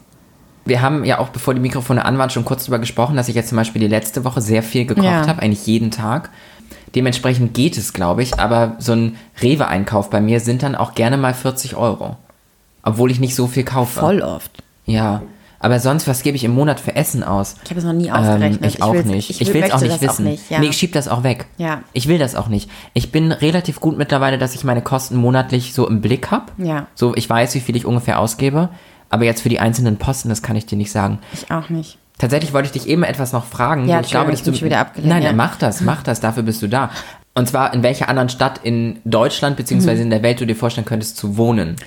Wir haben ja auch, bevor die Mikrofone an waren, schon kurz darüber gesprochen, dass ich jetzt zum Beispiel die letzte Woche sehr viel gekocht Ja. habe, eigentlich jeden Tag. Dementsprechend geht es, glaube ich, aber so ein Rewe-Einkauf bei mir sind dann auch gerne mal 40 Euro. Obwohl ich nicht so viel kaufe. Voll oft. Ja. Aber sonst, was gebe ich im Monat für Essen aus? Ich habe es noch nie Ähm, ausgerechnet. ich auch nicht. Ich, Ich, will es auch nicht wissen. Auch nicht, ja. Nee, ich schieb das auch weg. Ja. Ich will das auch nicht. Ich bin relativ gut mittlerweile, dass ich meine Kosten monatlich so im Blick habe. Ja. So, ich weiß, wie viel ich ungefähr ausgebe. Aber jetzt für die einzelnen Posten, das kann ich dir nicht sagen. ich auch nicht. Tatsächlich wollte ich dich eben etwas noch fragen. Ja, ich glaube, ich bin du schon wieder abgelenkt, Nein, ja. mach das, mach das. Dafür bist du da. Und zwar in welcher anderen Stadt in Deutschland beziehungsweise in der Welt du dir vorstellen könntest zu wohnen,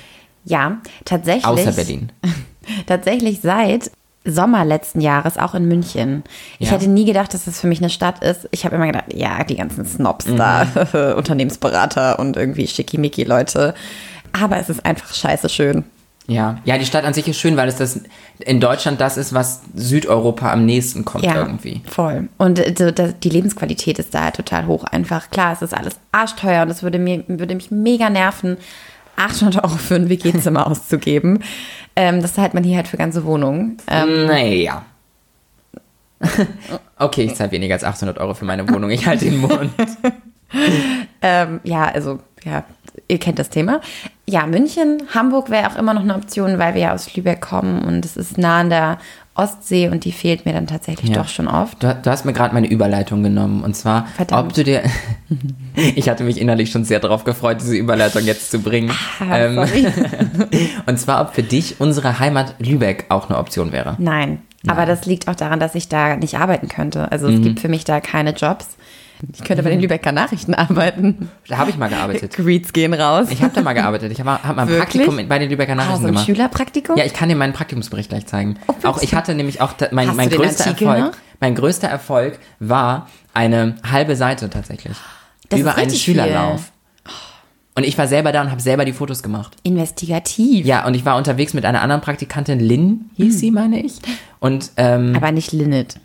Ja, tatsächlich. außer Berlin. [laughs] Tatsächlich seit Sommer letzten Jahres auch in München. Ich Ja. hätte nie gedacht, dass das für mich eine Stadt ist. Ich habe immer gedacht, ja, die ganzen Snobs da, Mhm. [laughs] Unternehmensberater und irgendwie Schickimicki-Leute. Aber es ist einfach scheiße schön. Ja, ja, die Stadt an sich ist schön, weil es das in Deutschland das ist, was Südeuropa am nächsten kommt Ja, irgendwie. voll. Und äh, so, da- die Lebensqualität ist da halt total hoch einfach. Klar, es ist alles arschteuer und es würde, mir, würde mich mega nerven, 800 Euro für ein WG-Zimmer [laughs] auszugeben. Ähm, das zahlt man hier halt für ganze Wohnungen. Ähm, naja. [laughs] okay, ich zahle weniger als 800 Euro für meine Wohnung. Ich halte den Mund. [laughs] Ähm, ja, also, ja, ihr kennt das Thema. Ja, München, Hamburg wäre auch immer noch eine Option, weil wir ja aus Lübeck kommen und es ist nah an der Ostsee und die fehlt mir dann tatsächlich Ja. doch schon oft. Du, du hast mir gerade meine Überleitung genommen. Und zwar, Verdammt. ob du dir. [laughs] ich hatte mich innerlich schon sehr darauf gefreut, diese Überleitung jetzt zu bringen. Ah, Ähm, [laughs] und zwar, ob für dich unsere Heimat Lübeck auch eine Option wäre. Nein, aber das liegt auch daran, dass ich da nicht arbeiten könnte. Also Mhm. es gibt für mich da keine Jobs. Ich könnte bei den Lübecker Nachrichten arbeiten. Da habe ich mal gearbeitet. Greets gehen raus. Ich habe da mal gearbeitet. Ich habe hab mal ein Wirklich? Praktikum bei den Lübecker Nachrichten so ein gemacht. Schülerpraktikum? Ja, ich kann dir meinen Praktikumsbericht gleich zeigen. Oh, auch ich hatte nämlich auch mein, mein größter Artikel Erfolg. noch? Mein größter Erfolg war eine halbe Seite tatsächlich Das über einen Schülerlauf. Und ich war selber da und habe selber die Fotos gemacht. Investigativ. Ja, und ich war unterwegs mit einer anderen Praktikantin, Lynn hieß sie, meine ich. Und ähm, Aber nicht Linnet.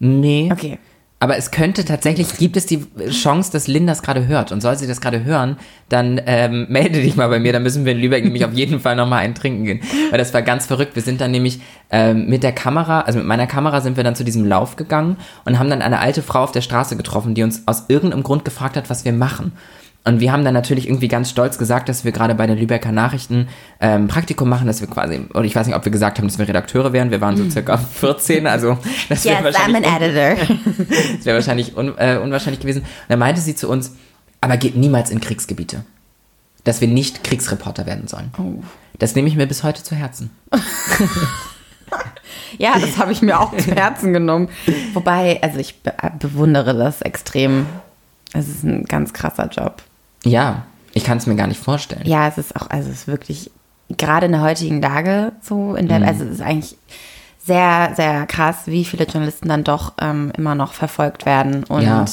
nee. Okay. Aber es könnte tatsächlich, gibt es die Chance, dass Lynn das gerade hört. Und soll sie das gerade hören, dann ähm, [laughs] melde dich mal bei mir. Dann müssen wir in Lübeck nämlich auf jeden Fall nochmal einen trinken gehen. Weil das war ganz verrückt. Wir sind dann nämlich ähm, mit der Kamera, also mit meiner Kamera sind wir dann zu diesem Lauf gegangen und haben dann eine alte Frau auf der Straße getroffen, die uns aus irgendeinem Grund gefragt hat, was wir machen. Und wir haben dann natürlich irgendwie ganz stolz gesagt, dass wir gerade bei den Lübecker Nachrichten ähm, Praktikum machen, dass wir quasi, oder ich weiß nicht, ob wir gesagt haben, dass wir Redakteure wären. Wir waren so circa 14, also das wäre Yes, I'm wahrscheinlich an editor. [laughs] das wäre wahrscheinlich un, äh, unwahrscheinlich gewesen. Und dann meinte sie zu uns, aber geht niemals in Kriegsgebiete. Dass wir nicht Kriegsreporter werden sollen. Oh. Das nehme ich mir bis heute zu Herzen. [laughs] Ja, das habe ich mir auch zu Herzen genommen. Wobei, also ich be bewundere das extrem. Es ist ein ganz krasser Job. Ja, ich kann es mir gar nicht vorstellen. Ja, es ist auch, also es ist wirklich, gerade in der heutigen Lage so, in der, Mhm. also es ist eigentlich sehr, sehr krass, wie viele Journalisten dann doch ähm, immer noch verfolgt werden und Ja.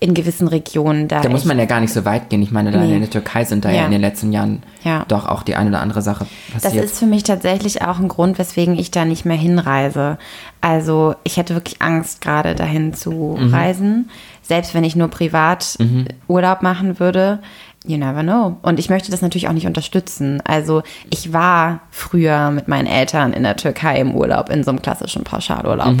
in gewissen Regionen da. Da muss man ja gar nicht so weit gehen. Ich meine, da Nee. in der Türkei sind da ja. Ja. in den letzten Jahren Ja. doch auch die eine oder andere Sache Das passiert. ist für mich tatsächlich auch ein Grund, weswegen ich da nicht mehr hinreise. Also ich hätte wirklich Angst, gerade dahin zu Mhm. reisen. Selbst wenn ich nur privat Urlaub machen würde. You never know. Und ich möchte das natürlich auch nicht unterstützen. Also ich war früher mit meinen Eltern in der Türkei im Urlaub, in so einem klassischen Pauschalurlaub.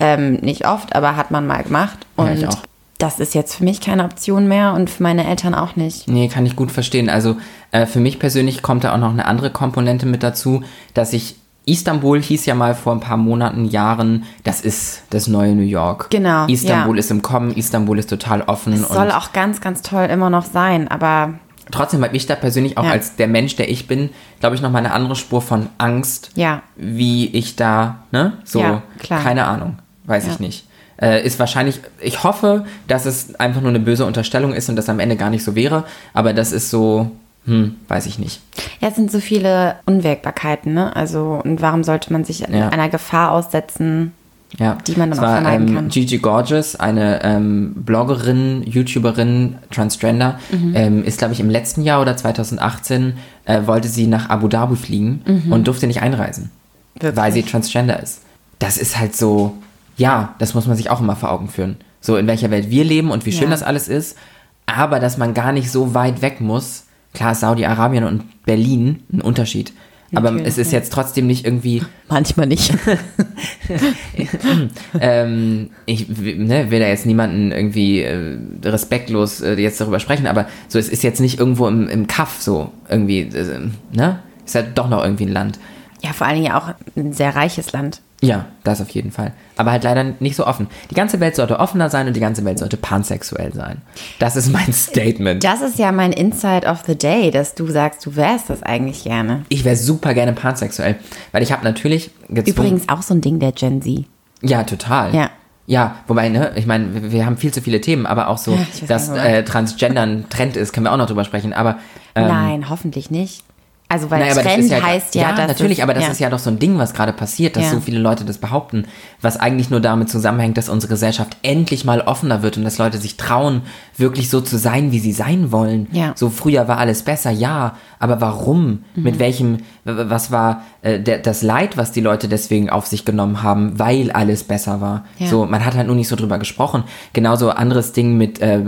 Ähm, nicht oft, aber hat man mal gemacht. Ja, Und auch. das ist jetzt für mich keine Option mehr und für meine Eltern auch nicht. Nee, kann ich gut verstehen. Also äh, für mich persönlich kommt da auch noch eine andere Komponente mit dazu, dass ich Istanbul hieß ja mal vor ein paar Monaten, Jahren, das ist das neue New York. Genau, Istanbul ja. ist im Kommen, Istanbul ist total offen. Es soll auch ganz, ganz toll immer noch sein, aber trotzdem habe ich da persönlich auch Ja. als der Mensch, der ich bin, glaube ich, noch mal eine andere Spur von Angst, Ja. wie ich da, ne, so, Ja, klar. keine Ahnung, weiß ich nicht. Äh, ist wahrscheinlich, ich hoffe, dass es einfach nur eine böse Unterstellung ist und das am Ende gar nicht so wäre, aber das ist so, hm, weiß ich nicht. Ja, es sind so viele Unwägbarkeiten, ne? Also, und warum sollte man sich Ja. einer Gefahr aussetzen? Ja, die man dann es auch war, vermeiden ähm, kann. Gigi Gorgeous, eine ähm, Bloggerin, YouTuberin, Transgender, Mhm. ähm, ist, glaube ich, im letzten Jahr oder 2018 äh, wollte sie nach Abu Dhabi fliegen und durfte nicht einreisen, Mhm. Wirklich? weil sie Transgender ist. Das ist halt so, ja, das muss man sich auch immer vor Augen führen. So, in welcher Welt wir leben und wie schön Ja. das alles ist, aber dass man gar nicht so weit weg muss. Klar, Saudi-Arabien und Berlin ein Unterschied. Aber Natürlich, es ist ja. jetzt trotzdem nicht irgendwie [laughs] Manchmal nicht. [laughs] ähm, ich ne, will da jetzt niemanden irgendwie äh, respektlos äh, jetzt darüber sprechen, aber so, es ist jetzt nicht irgendwo im, im Kaff so irgendwie, äh, ne? Ist halt doch noch irgendwie ein Land. Ja, vor allen Dingen auch ein sehr reiches Land. Ja, das auf jeden Fall. Aber halt leider nicht so offen. Die ganze Welt sollte offener sein und die ganze Welt sollte pansexuell sein. Das ist mein Statement. Das ist ja mein Insight of the Day, dass du sagst, du wärst das eigentlich gerne. Ich wäre super gerne pansexuell, weil ich habe natürlich gezwungen, Übrigens auch so ein Ding der Gen Z. Ja, total. Ja. Ja, wobei, ne, ich meine, wir- haben viel zu viele Themen, aber auch so, Ja, dass nicht, äh, Transgender ein Trend ist, können wir auch noch drüber sprechen. Aber ähm, Nein, hoffentlich nicht. Also weil Naja, Trend ist ja, heißt ja, dass natürlich, es, aber das ja. ist ja doch so ein Ding, was gerade passiert, dass Ja. so viele Leute das behaupten, was eigentlich nur damit zusammenhängt, dass unsere Gesellschaft endlich mal offener wird und dass Leute sich trauen, wirklich so zu sein, wie sie sein wollen. Ja. Mhm. So früher war alles besser, ja, aber warum? Mit welchem, was war äh, der, das Leid, was die Leute deswegen auf sich genommen haben, weil alles besser war? Ja. So, man hat halt nur nicht so drüber gesprochen. Genauso anderes Ding mit äh,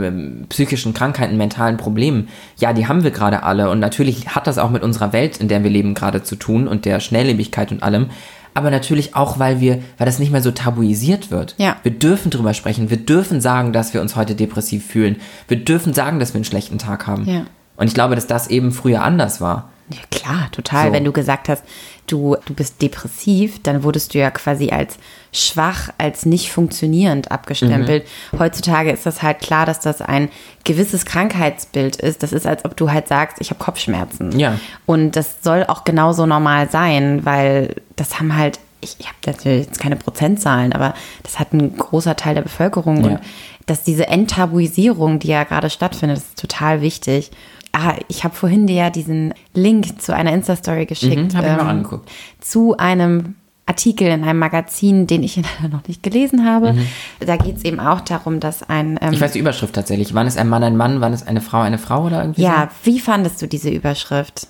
psychischen Krankheiten, mentalen Problemen. Ja, die haben wir gerade alle und natürlich hat das auch mit unserer Welt, in der wir leben, gerade zu tun und der Schnelllebigkeit und allem. Aber natürlich auch, weil wir, weil das nicht mehr so tabuisiert wird. Ja. Wir dürfen drüber sprechen. Wir dürfen sagen, dass wir uns heute depressiv fühlen. Wir dürfen sagen, dass wir einen schlechten Tag haben. Ja. Und ich glaube, dass das eben früher anders war. Ja, klar, total. So. Wenn du gesagt hast, du, du bist depressiv, dann wurdest du ja quasi als schwach, als nicht funktionierend abgestempelt. Mhm. Heutzutage ist das halt klar, dass das ein gewisses Krankheitsbild ist. Das ist, als ob du halt sagst, ich habe Kopfschmerzen. Ja. Und das soll auch genauso normal sein, weil das haben halt, ich, ich habe natürlich jetzt keine Prozentzahlen, aber das hat ein großer Teil der Bevölkerung. Ja. Und dass diese Enttabuisierung, die ja gerade stattfindet, ist total wichtig. Ah, ich habe vorhin dir ja diesen Link zu einer Insta-Story geschickt. Mhm, hab ich mir auch angeguckt. Zu einem Artikel in einem Magazin, den ich [laughs] leider noch nicht gelesen habe. Da geht es eben auch darum, dass ein. Ähm, Mhm. Ich weiß die Überschrift tatsächlich. Wann ist ein Mann ein Mann? Wann ist eine Frau eine Frau oder irgendwie ja, wie fandest du diese Überschrift? so?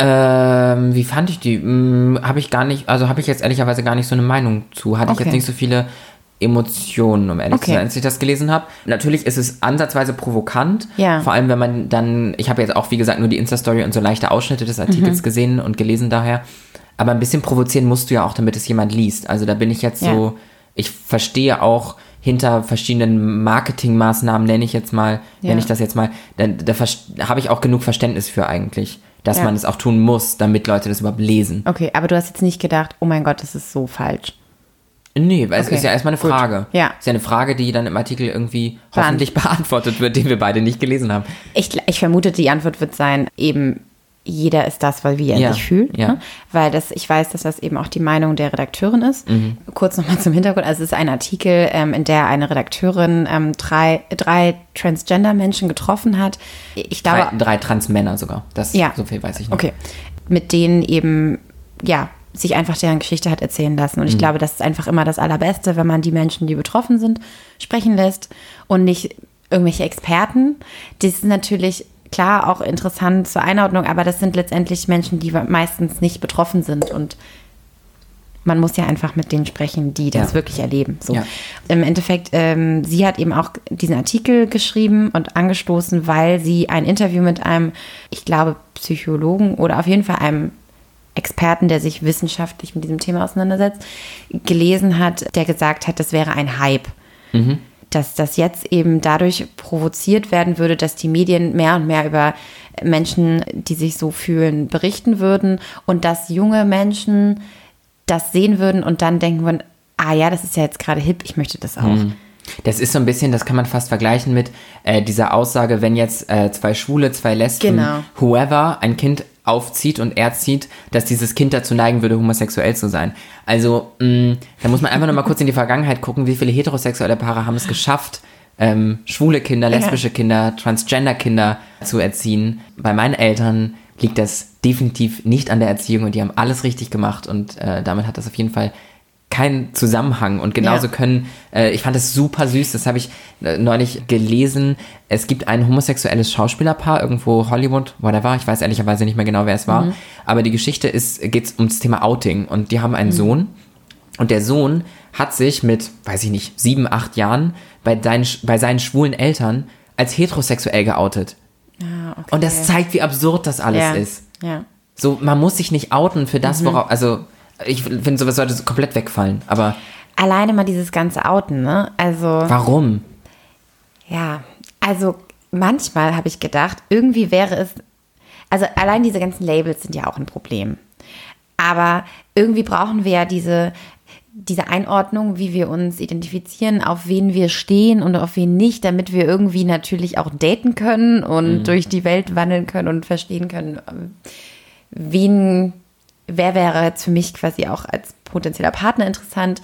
Ähm, wie fand ich die? Hm, habe ich gar nicht, also habe ich jetzt ehrlicherweise gar nicht so eine Meinung zu. Hatte ich Okay. jetzt nicht so viele Emotionen, um ehrlich zu Okay. sein, als ich das gelesen habe. Natürlich ist es ansatzweise provokant. Ja. Vor allem, wenn man dann, ich habe jetzt auch, wie gesagt, nur die Insta-Story und so leichte Ausschnitte des Artikels gesehen und gelesen daher. Aber ein bisschen provozieren musst du ja auch, damit es jemand liest. Also da bin ich jetzt Ja. so, ich verstehe auch hinter verschiedenen Marketingmaßnahmen, nenne ich jetzt mal, Ja. nenne ich das jetzt mal, da, da habe ich auch genug Verständnis für eigentlich, dass Ja. man es auch tun muss, damit Leute das überhaupt lesen. Okay, aber du hast jetzt nicht gedacht, oh mein Gott, das ist so falsch. Nee, weil es Okay, ist ja erstmal eine gut. Frage. Ja. Es ist ja eine Frage, die dann im Artikel irgendwie hoffentlich [laughs] beantwortet wird, den wir beide nicht gelesen haben. Ich, ich vermute, die Antwort wird sein, eben jeder ist das, weil wie er Ja, sich fühlt. ja. Ne? Weil das, ich weiß, dass das eben auch die Meinung der Redakteurin ist. Mhm. Kurz nochmal zum Hintergrund. Also es ist ein Artikel, ähm, in der eine Redakteurin ähm, drei, drei Transgender-Menschen getroffen hat. Ich glaube, Drei, drei Transmänner sogar. Das, ja. So viel weiß ich noch. Okay. Mit denen eben, ja, sich einfach deren Geschichte hat erzählen lassen. Und Mhm. ich glaube, das ist einfach immer das Allerbeste, wenn man die Menschen, die betroffen sind, sprechen lässt und nicht irgendwelche Experten. Das ist natürlich klar auch interessant zur Einordnung, aber das sind letztendlich Menschen, die meistens nicht betroffen sind und man muss ja einfach mit denen sprechen, die das Ja. wirklich erleben. So. Ja. Im Endeffekt, ähm, sie hat eben auch diesen Artikel geschrieben und angestoßen, weil sie ein Interview mit einem, ich glaube, Psychologen oder auf jeden Fall einem Experten, der sich wissenschaftlich mit diesem Thema auseinandersetzt, gelesen hat, der gesagt hat, das wäre ein Hype. Dass das jetzt eben dadurch provoziert werden würde, dass die Medien mehr und mehr über Menschen, die sich so fühlen, berichten würden und dass junge Menschen das sehen würden und dann denken würden, ah ja, das ist ja jetzt gerade hip, ich möchte das auch. Das ist so ein bisschen, das kann man fast vergleichen mit äh, dieser Aussage, wenn jetzt äh, zwei Schwule, zwei Lesben, Genau. whoever ein Kind aufzieht und erzieht, dass dieses Kind dazu neigen würde, homosexuell zu sein. Also, mh, da muss man einfach nur mal kurz in die Vergangenheit gucken, wie viele heterosexuelle Paare haben es geschafft, ähm, schwule Kinder, lesbische Kinder, Transgender-Kinder zu erziehen. Bei meinen Eltern liegt das definitiv nicht an der Erziehung und die haben alles richtig gemacht und äh, damit hat das auf jeden Fall keinen Zusammenhang und genauso Ja. können, äh, ich fand das super süß, das habe ich äh, neulich gelesen. Es gibt ein homosexuelles Schauspielerpaar, irgendwo Hollywood, whatever, ich weiß ehrlicherweise nicht mehr genau, wer es war, aber die Geschichte ist, geht ums Thema Outing und die haben einen Sohn und der Sohn hat sich mit, weiß ich nicht, sieben, acht Jahren bei, deinen, bei seinen schwulen Eltern als heterosexuell geoutet. Ah, okay. Und das zeigt, wie absurd das alles ja. ist. Ja. So, man muss sich nicht outen für Mhm. das, worauf, also ich finde, sowas sollte so komplett wegfallen, aber Alleine mal dieses ganze Outen, ne? Also. warum? Ja, also manchmal habe ich gedacht, irgendwie wäre es, also allein diese ganzen Labels sind ja auch ein Problem. Aber irgendwie brauchen wir ja diese, diese Einordnung, wie wir uns identifizieren, auf wen wir stehen und auf wen nicht, damit wir irgendwie natürlich auch daten können und durch die Welt wandeln können und verstehen können, wen, wer wäre jetzt für mich quasi auch als potenzieller Partner interessant.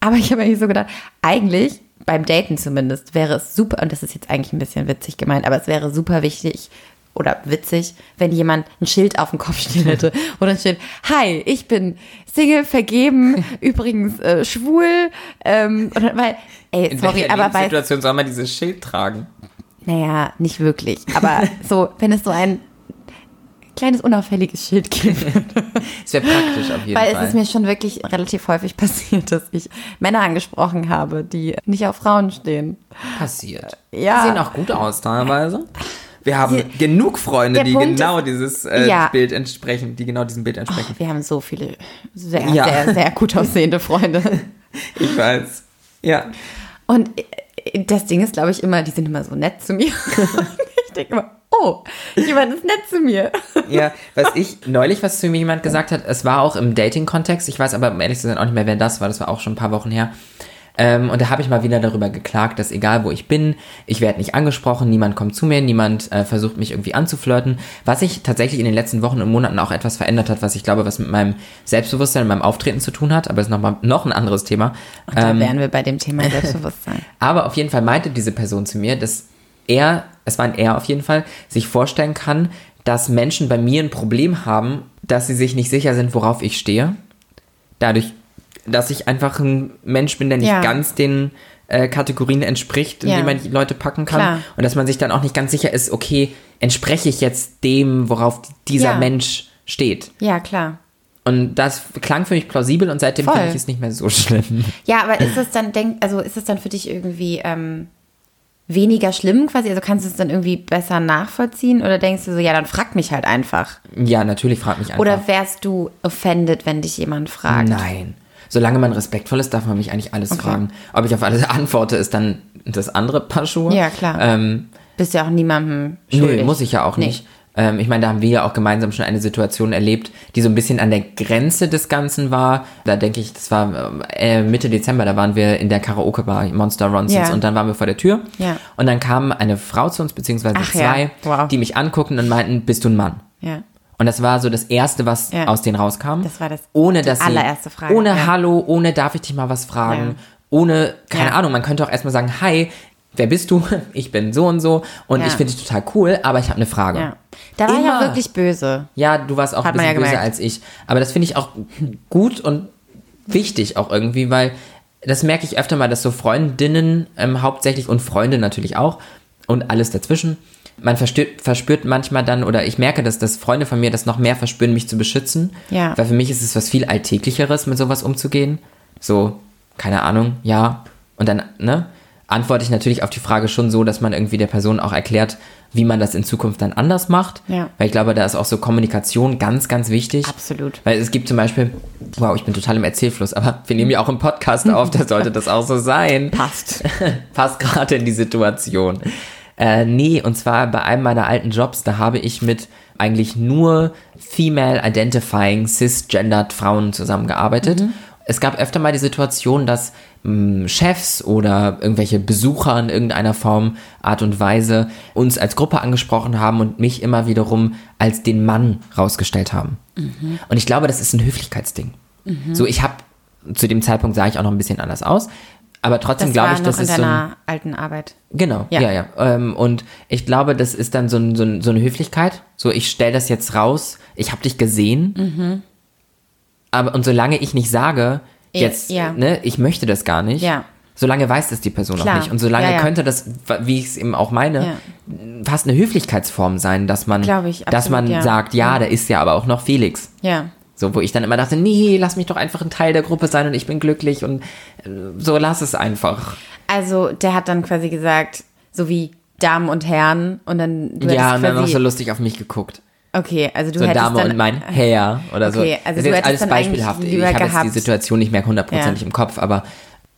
Aber ich habe mir so gedacht, eigentlich, beim Daten zumindest, wäre es super, und das ist jetzt eigentlich ein bisschen witzig gemeint, aber es wäre super wichtig oder witzig, wenn jemand ein Schild auf dem Kopf stehen hätte. [laughs] Oder steht, hi, ich bin Single, vergeben, [laughs] übrigens äh, schwul. Ähm, oder, weil, ey, In sorry, aber bei, Situation soll man dieses Schild tragen? naja, nicht wirklich. Aber [laughs] so, wenn es so ein kleines unauffälliges Schild gibt. Es wäre praktisch auf jeden Weil Fall. es ist mir schon wirklich relativ häufig [laughs] passiert, dass ich Männer angesprochen habe, die nicht auf Frauen stehen. passiert. Ja. Die sehen auch gut aus teilweise. Wir haben Sie- genug Freunde, die Punkt genau ist- dieses äh, Ja. Bild entsprechen, die genau diesem Bild entsprechen. Wir haben so viele sehr, Ja. sehr, sehr gut aussehende Freunde. [laughs] Ich weiß. Ja. Und äh, das Ding ist, glaube ich, immer, die sind immer so nett zu mir. [laughs] ich denke immer, oh, jemand ist nett zu mir. Ja, [laughs] was ich neulich, was zu mir jemand gesagt hat, es war auch im Dating-Kontext, ich weiß aber um ehrlich zu sein auch nicht mehr, wer das war, das war auch schon ein paar Wochen her. Ähm, und da habe ich mal wieder darüber geklagt, dass egal wo ich bin, ich werde nicht angesprochen, niemand kommt zu mir, niemand äh, versucht mich irgendwie anzuflirten. Was sich tatsächlich in den letzten Wochen und Monaten auch etwas verändert hat, was ich glaube, was mit meinem Selbstbewusstsein und meinem Auftreten zu tun hat, aber ist nochmal noch ein anderes Thema. Da wären wir bei dem Thema [laughs] Selbstbewusstsein. Aber auf jeden Fall meinte diese Person zu mir, dass er, es war ein Er auf jeden Fall, sich vorstellen kann, dass Menschen bei mir ein Problem haben, dass sie sich nicht sicher sind, worauf ich stehe. Dadurch, dass ich einfach ein Mensch bin, der nicht Ja. ganz den äh, Kategorien entspricht, in Ja. die man die Leute packen kann. Klar. Und dass man sich dann auch nicht ganz sicher ist, okay, entspreche ich jetzt dem, worauf dieser Ja. Mensch steht. Ja, klar. Und das klang für mich plausibel und seitdem Voll. finde ich es nicht mehr so [laughs] schlimm. Ja, aber ist das dann, denk, also ist das dann für dich irgendwie ähm, weniger schlimm quasi? Also kannst du es dann irgendwie besser nachvollziehen oder denkst du so, ja, dann frag mich halt einfach? Ja, natürlich frag mich einfach. Oder wärst du offended, wenn dich jemand fragt? Nein. Solange man respektvoll ist, darf man mich eigentlich alles fragen. Ob ich auf alles [laughs] antworte, ist dann das andere Paar Schuhe. Ja, klar. Ähm, Bist ja auch niemandem schuldig. nö, muss ich ja auch Nee. nicht. Ähm, ich meine, da haben wir ja auch gemeinsam schon eine Situation erlebt, die so ein bisschen an der Grenze des Ganzen war. Da denke ich, das war äh, Mitte Dezember, da waren wir in der Karaoke-Bar Monster Ronsons Ja. und dann waren wir vor der Tür. Ja. Und dann kam eine Frau zu uns, beziehungsweise Ach ja. zwei, Wow. die mich anguckten und meinten, bist du ein Mann? Ja. Und das war so das Erste, was Ja. aus denen rauskam. Das war das- ohne die dass sie, allererste Frage, Ohne ja. Hallo, ohne darf ich dich mal was fragen, Ja. ohne, keine Ja. Ahnung, man könnte auch erstmal sagen, hi, wer bist du? [laughs] Ich bin so und so und Ja. ich finde dich total cool, aber ich habe eine Frage. ja. Da war ich Immer. auch wirklich böse. Ja, du warst auch Hat ein bisschen ja böser als ich. Aber das finde ich auch gut und wichtig auch irgendwie, weil das merke ich öfter mal, dass so Freundinnen ähm, hauptsächlich und Freunde natürlich auch und alles dazwischen. Man verspürt, verspürt manchmal dann, oder ich merke, dass, dass Freunde von mir das noch mehr verspüren, mich zu beschützen. Ja. Weil für mich ist es was viel Alltäglicheres, mit sowas umzugehen. So, keine Ahnung, ja. Und dann, ne, antworte ich natürlich auf die Frage schon so, dass man irgendwie der Person auch erklärt, wie man das in Zukunft dann anders macht. Ja. Weil ich glaube, da ist auch so Kommunikation ganz, ganz wichtig. Absolut. Weil es gibt zum Beispiel, wow, ich bin total im Erzählfluss, aber wir nehmen ja auch im Podcast auf, da sollte das auch so sein. [laughs] Passt. [laughs] Passt gerade in die Situation. Äh, nee, und zwar bei einem meiner alten Jobs, da habe ich mit eigentlich nur female identifying cisgendered Frauen zusammengearbeitet. Es gab öfter mal die Situation, dass mh, Chefs oder irgendwelche Besucher in irgendeiner Form, Art und Weise uns als Gruppe angesprochen haben und mich immer wiederum als den Mann rausgestellt haben. Und ich glaube, das ist ein Höflichkeitsding. So, ich habe zu dem Zeitpunkt sah ich auch noch ein bisschen anders aus, aber trotzdem glaube ich, das ist so ein, alten Arbeit. Genau, ja, Ja. ja. Ähm, und ich glaube, das ist dann so, ein, so, ein, so eine Höflichkeit. So, ich stelle das jetzt raus, ich habe dich gesehen. Mhm. Aber und solange ich nicht sage, jetzt, ja. ne, ich möchte das gar nicht, Ja. solange weiß das die Person Klar. auch nicht. Und solange Ja, ja. könnte das, wie ich es eben auch meine, fast eine Höflichkeitsform sein, dass man, ich, dass man absolut, sagt, ja, da ist ja aber auch noch Felix. Ja. So, wo ich dann immer dachte, nee, lass mich doch einfach ein Teil der Gruppe sein und ich bin glücklich und äh, so lass es einfach. Also der hat dann quasi gesagt, so wie Damen und Herren und dann du ja, und dann noch quasi, so lustig auf mich geguckt. Okay, also du so hättest Dame dann und mein Herr oder so. Okay, also das du ist jetzt alles beispielhaft. Ich habe jetzt die Situation nicht mehr hundertprozentig Ja. im Kopf, aber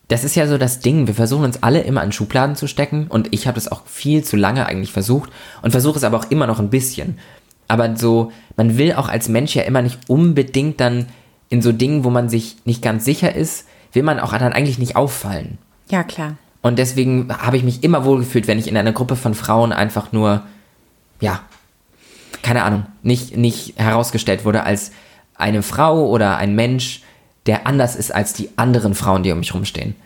das ist ja so das Ding. Wir versuchen uns alle immer in Schubladen zu stecken und ich habe das auch viel zu lange eigentlich versucht und versuche es aber auch immer noch ein bisschen. aber so, man will auch als Mensch ja immer nicht unbedingt dann in so Dingen, wo man sich nicht ganz sicher ist, will man auch dann eigentlich nicht auffallen. Ja, klar. Und deswegen habe ich mich immer wohlgefühlt, wenn ich in einer Gruppe von Frauen einfach nur, ja, keine Ahnung, nicht, nicht herausgestellt wurde als eine Frau oder ein Mensch, der anders ist als die anderen Frauen, die um mich rumstehen.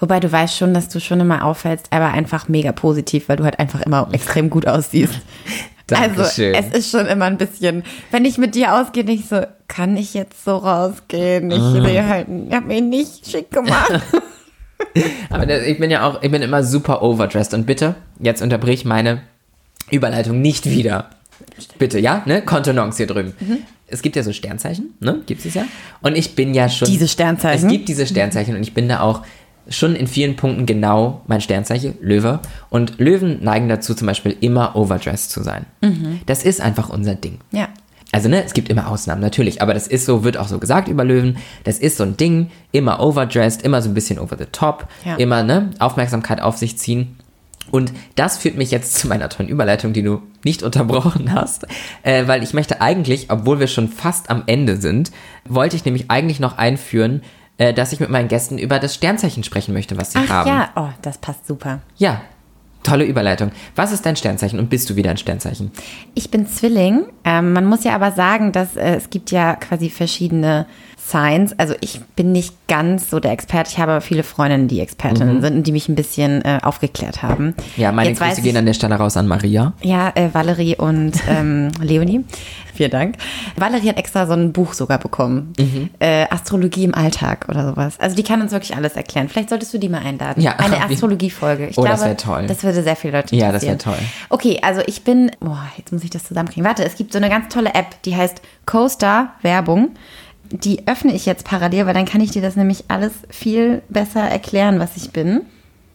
Wobei du weißt schon, dass du schon immer auffällst, aber einfach mega positiv, weil du halt einfach immer extrem gut aussiehst. [laughs] Dankeschön. Also es ist schon immer ein bisschen, wenn ich mit dir ausgehe, nicht so, kann ich jetzt so rausgehen? Ich Ah. sehe halt, ich habe mich nicht schick gemacht. [laughs] [laughs] Aber das, ich bin ja auch, ich bin immer super overdressed. Und bitte, jetzt unterbrich meine Überleitung nicht wieder. Bitte, ja, ne? Kontenance hier drüben. Mhm. Es gibt ja so Sternzeichen, ne? Gibt es ja. Und ich bin ja schon. Diese Sternzeichen? Es gibt diese Sternzeichen und ich bin da auch schon in vielen Punkten genau mein Sternzeichen, Löwe. Und Löwen neigen dazu, zum Beispiel immer overdressed zu sein. Mhm. Das ist einfach unser Ding. ja. Also, ne, es gibt immer Ausnahmen, natürlich, aber das ist so, wird auch so gesagt über Löwen. Das ist so ein Ding, immer overdressed, immer so ein bisschen over the top, Ja. immer, ne, Aufmerksamkeit auf sich ziehen. Und das führt mich jetzt zu meiner tollen Überleitung, die du nicht unterbrochen hast, äh, weil ich möchte eigentlich, obwohl wir schon fast am Ende sind, wollte ich nämlich eigentlich noch einführen, äh, dass ich mit meinen Gästen über das Sternzeichen sprechen möchte, was sie Ach haben. ja, oh, das passt super. Ja, tolle Überleitung. Was ist dein Sternzeichen und bist du wieder ein Sternzeichen? Ich bin Zwilling. Ähm, man muss ja aber sagen, dass äh, es gibt ja quasi verschiedene Signs. Also ich bin nicht ganz so der Experte. Ich habe aber viele Freundinnen, die Expertinnen sind und die mich ein bisschen äh, aufgeklärt haben. Mhm. Ja, meine Jetzt Grüße ich- gehen an der Stelle raus an Maria. Ja, äh, Valerie und ähm, [laughs] Leonie. Vielen Dank. Valerie hat extra so ein Buch sogar bekommen. Mhm. Äh, Astrologie im Alltag oder sowas. Also die kann uns wirklich alles erklären. Vielleicht solltest du die mal einladen. Ja, Eine [laughs] Astrologiefolge. Ich Oh, das glaube, wär toll. Das würde sehr viele Leute Ja, das wär interessieren. toll. Okay, also ich bin, boah, jetzt muss ich das zusammenkriegen. Warte, es gibt so eine ganz tolle App, die heißt CoStar Werbung. Die öffne ich jetzt parallel, weil dann kann ich dir das nämlich alles viel besser erklären, was ich bin.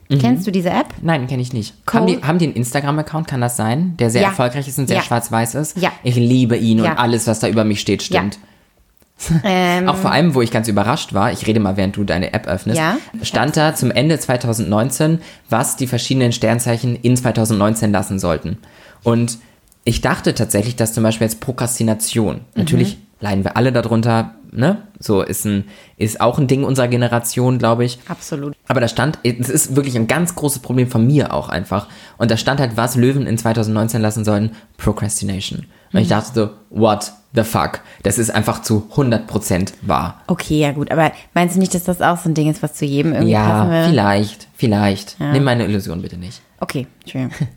Mhm. Kennst du diese App? Nein, kenne ich nicht. Cole- Haben die, haben die einen Instagram-Account, kann das sein? Der sehr Ja. erfolgreich ist und sehr Ja. schwarz-weiß ist? Ja. Ich liebe ihn Ja. und alles, was da über mich steht, stimmt. Ähm, [laughs] Auch vor allem, wo ich ganz überrascht war, ich rede mal, während du deine App öffnest, Ja. stand da zum Ende 2019, was die verschiedenen Sternzeichen in 2019 lassen sollten. Und ich dachte tatsächlich, dass zum Beispiel jetzt Prokrastination, natürlich leiden wir alle darunter, ne? So ist ein, ist auch ein Ding unserer Generation, glaube ich. Absolut. Aber da stand, es ist wirklich ein ganz großes Problem von mir auch einfach. Und da stand halt, was Löwen in 2019 lassen sollen, Procrastination. Und ich dachte so, what the fuck? Das ist einfach zu 100% wahr. Okay, ja gut, aber meinst du nicht, dass das auch so ein Ding ist, was zu jedem irgendwie passen Ja, will? vielleicht, vielleicht. Nimm meine Illusion bitte nicht. Okay, Entschuldigung. [laughs]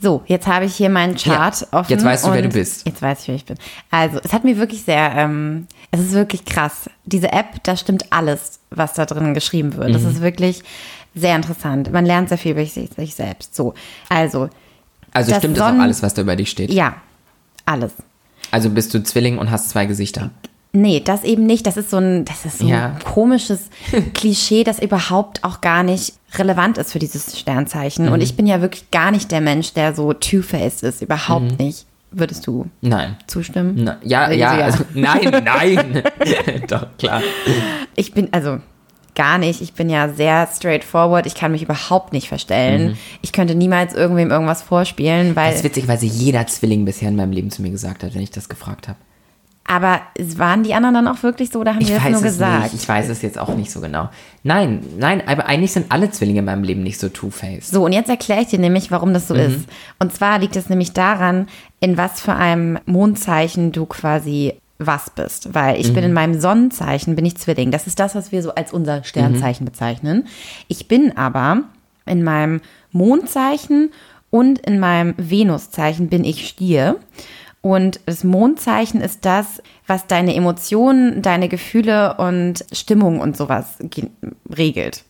So, jetzt habe ich hier meinen Chart Ja, offen. jetzt weißt du, wer du bist. Jetzt weiß ich, wer ich bin. Also, es hat mir wirklich sehr, ähm, es ist wirklich krass. Diese App, da stimmt alles, was da drin geschrieben wird. Das Mhm. ist wirklich sehr interessant. Man lernt sehr viel über sich, sich selbst. So, also, Also Das stimmt das auch Sonnen- alles, was da über dich steht? ja, alles. Also bist du Zwilling und hast zwei Gesichter. Nee, das eben nicht. Das ist so ein, das ist so Ja. ein komisches [laughs] Klischee, das überhaupt auch gar nicht relevant ist für dieses Sternzeichen. Mhm. Und ich bin ja wirklich gar nicht der Mensch, der so two-faced ist. Überhaupt Mhm. nicht. Würdest du Nein. zustimmen? Na, ja, ja, ja. also, [laughs] nein, nein. [laughs] Doch, klar. Ich bin, also gar nicht. Ich bin ja sehr straightforward. Ich kann mich überhaupt nicht verstellen. Ich könnte niemals irgendwem irgendwas vorspielen, weil. Mhm. Das ist witzig, weil sie jeder Zwilling bisher in meinem Leben zu mir gesagt hat, wenn ich das gefragt habe. Aber waren die anderen dann auch wirklich so oder haben Ich die das weiß nur es gesagt? nicht. Ich weiß es jetzt auch nicht so genau. Nein, nein, aber eigentlich sind alle Zwillinge in meinem Leben nicht so two-faced. So, und jetzt erkläre ich dir nämlich, warum das so Mhm. ist. Und zwar liegt es nämlich daran, in was für einem Mondzeichen du quasi was bist. Weil ich bin Mhm. in meinem Sonnenzeichen, bin ich Zwilling. Das ist das, was wir so als unser Sternzeichen Mhm. bezeichnen. Ich bin aber in meinem Mondzeichen und in meinem Venuszeichen bin ich Stier. Und das Mondzeichen ist das, was deine Emotionen, deine Gefühle und Stimmung und sowas ge- regelt.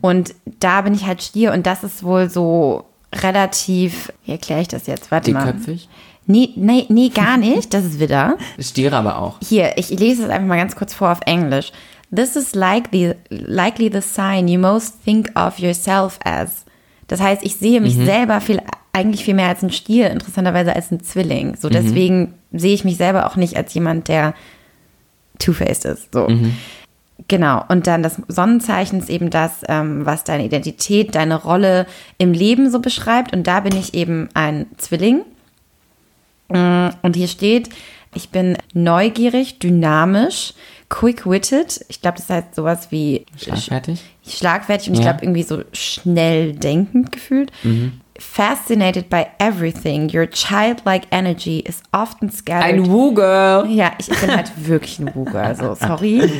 Und da bin ich halt Stier und das ist wohl so relativ, wie erkläre ich das jetzt? Warte mal. Dickköpfig? Nee, nee, nee, gar nicht. Das ist Widder. [laughs] Stiere aber auch. Hier, ich lese es einfach mal ganz kurz vor auf Englisch. This is likely, likely the sign you most think of yourself as. Das heißt, ich sehe mich selber viel, eigentlich viel mehr als ein Stier, interessanterweise als ein Zwilling. So, deswegen sehe ich mich selber auch nicht als jemand, der two-faced ist. So. Genau. Und dann das Sonnenzeichen ist eben das, ähm, was deine Identität, deine Rolle im Leben so beschreibt. Und da bin ich eben ein Zwilling. Und hier steht, ich bin neugierig, dynamisch, quick-witted. Ich glaube, das heißt sowas wie Schlagfertig? schlagfertig und ich Ja. glaube irgendwie so schnell denkend gefühlt. Fascinated by everything, your childlike energy is often scattered. Ein Woo-Girl. ja, ich bin halt [laughs] wirklich ein Buge, also sorry.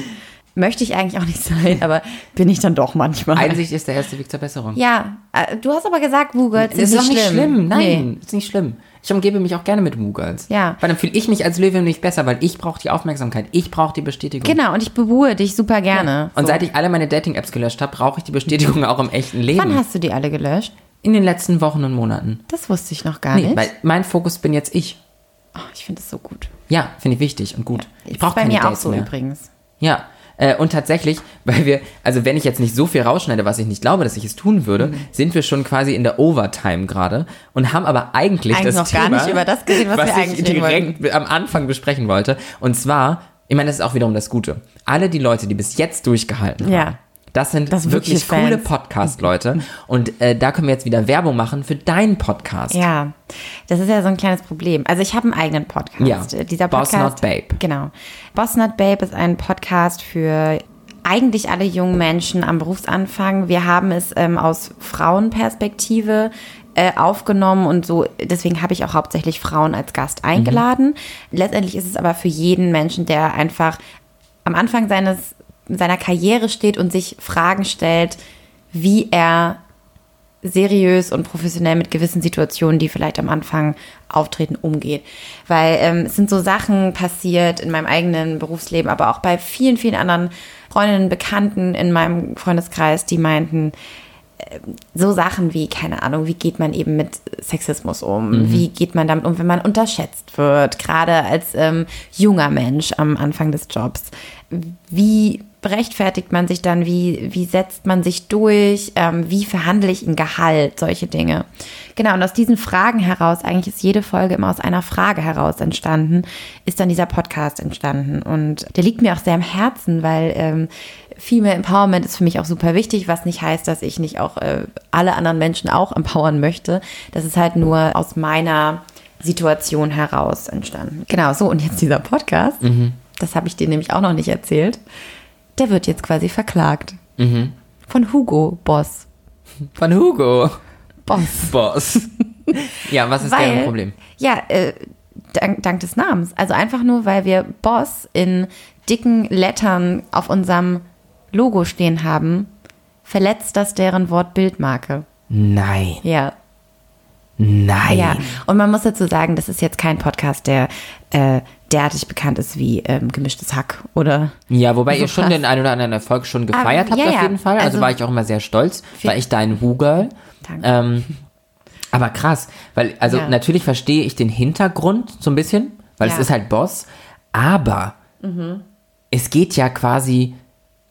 Möchte ich eigentlich auch nicht sein, aber bin ich dann doch manchmal. Einsicht ist der erste Weg zur Besserung. ja, äh, du hast aber gesagt, Buge, Das ist nicht schlimm. Nein, Nee. ist nicht schlimm. Ich umgebe mich auch gerne mit Woo-Girls. Ja. Weil dann fühle ich mich als Löwe nicht besser, weil ich brauche die Aufmerksamkeit. Ich brauche die Bestätigung. Genau, und ich bebuhe dich super gerne. Und So. seit ich alle meine Dating-Apps gelöscht habe, brauche ich die Bestätigung auch im echten Leben. Wann hast du die alle gelöscht? In den letzten Wochen und Monaten. Das wusste ich noch gar Nee, nicht. weil mein Fokus bin jetzt ich. oh, ich finde es so gut. Ja, finde ich wichtig und gut. Ich Ist brauche bei keine mir auch Dates so mehr. übrigens. Ja, äh, und tatsächlich, weil wir, also wenn ich jetzt nicht so viel rausschneide, was ich nicht glaube, dass ich es tun würde, Mhm. sind wir schon quasi in der Overtime gerade und haben aber eigentlich, Eigentlich das noch gar Thema, nicht über das geredet, was wir ich eigentlich reden direkt am Anfang besprechen wollte. Und zwar, ich meine, das ist auch wiederum das Gute. Alle die Leute, die bis jetzt durchgehalten haben, Ja. Das sind Das wirklich wirkliche coole Fans. Podcast-Leute. Und äh, da können wir jetzt wieder Werbung machen für deinen Podcast. Ja, das ist ja so ein kleines Problem. Also ich habe einen eigenen Podcast. Ja, Äh, Dieser Boss Podcast, Not Babe. Genau. Boss Not Babe ist ein Podcast für eigentlich alle jungen Menschen am Berufsanfang. Wir haben es ähm, aus Frauenperspektive äh, aufgenommen und so, deswegen habe ich auch hauptsächlich Frauen als Gast eingeladen. Letztendlich ist es aber für jeden Menschen, der einfach am Anfang seines, seiner Karriere steht und sich Fragen stellt, wie er seriös und professionell mit gewissen Situationen, die vielleicht am Anfang auftreten, umgeht. Weil ähm, es sind so Sachen passiert in meinem eigenen Berufsleben, aber auch bei vielen, vielen anderen Freundinnen, Bekannten in meinem Freundeskreis, die meinten, äh, so Sachen wie, keine Ahnung, wie geht man eben mit Sexismus um? Wie geht man damit um, wenn man unterschätzt wird? Gerade als ähm, junger Mensch am Anfang des Jobs. Wie berechtfertigt man sich dann? Wie, wie setzt man sich durch? Ähm, wie verhandle ich ein Gehalt? Solche Dinge. Genau, und aus diesen Fragen heraus, eigentlich ist jede Folge immer aus einer Frage heraus entstanden, ist dann dieser Podcast entstanden. Und der liegt mir auch sehr am Herzen, weil ähm, Female Empowerment ist für mich auch super wichtig, was nicht heißt, dass ich nicht auch äh, alle anderen Menschen auch empowern möchte. Das ist halt nur aus meiner Situation heraus entstanden. Genau, so und jetzt dieser Podcast, das habe ich dir nämlich auch noch nicht erzählt, der wird jetzt quasi verklagt. Von Hugo Boss. Von Hugo. Boss. Boss. [laughs] ja, was ist deren Problem? Ja, äh, dank, dank des Namens. Also einfach nur, weil wir Boss in dicken Lettern auf unserem Logo stehen haben, verletzt das deren Wortbildmarke. Nein. Ja. Nein. Ja, und man muss dazu sagen, das ist jetzt kein Podcast, der äh, derartig bekannt ist wie ähm, Gemischtes Hack oder. Ja, wobei So ihr schon den einen oder anderen Erfolg schon gefeiert Ah, habt ja, auf ja. jeden Fall. Also, Also- war ich auch immer sehr stolz. War ich dein Woo-Girl. Danke. Ähm, aber krass, weil, also Ja. natürlich verstehe ich den Hintergrund so ein bisschen, weil es. Mhm. ist halt Boss, aber es geht ja quasi,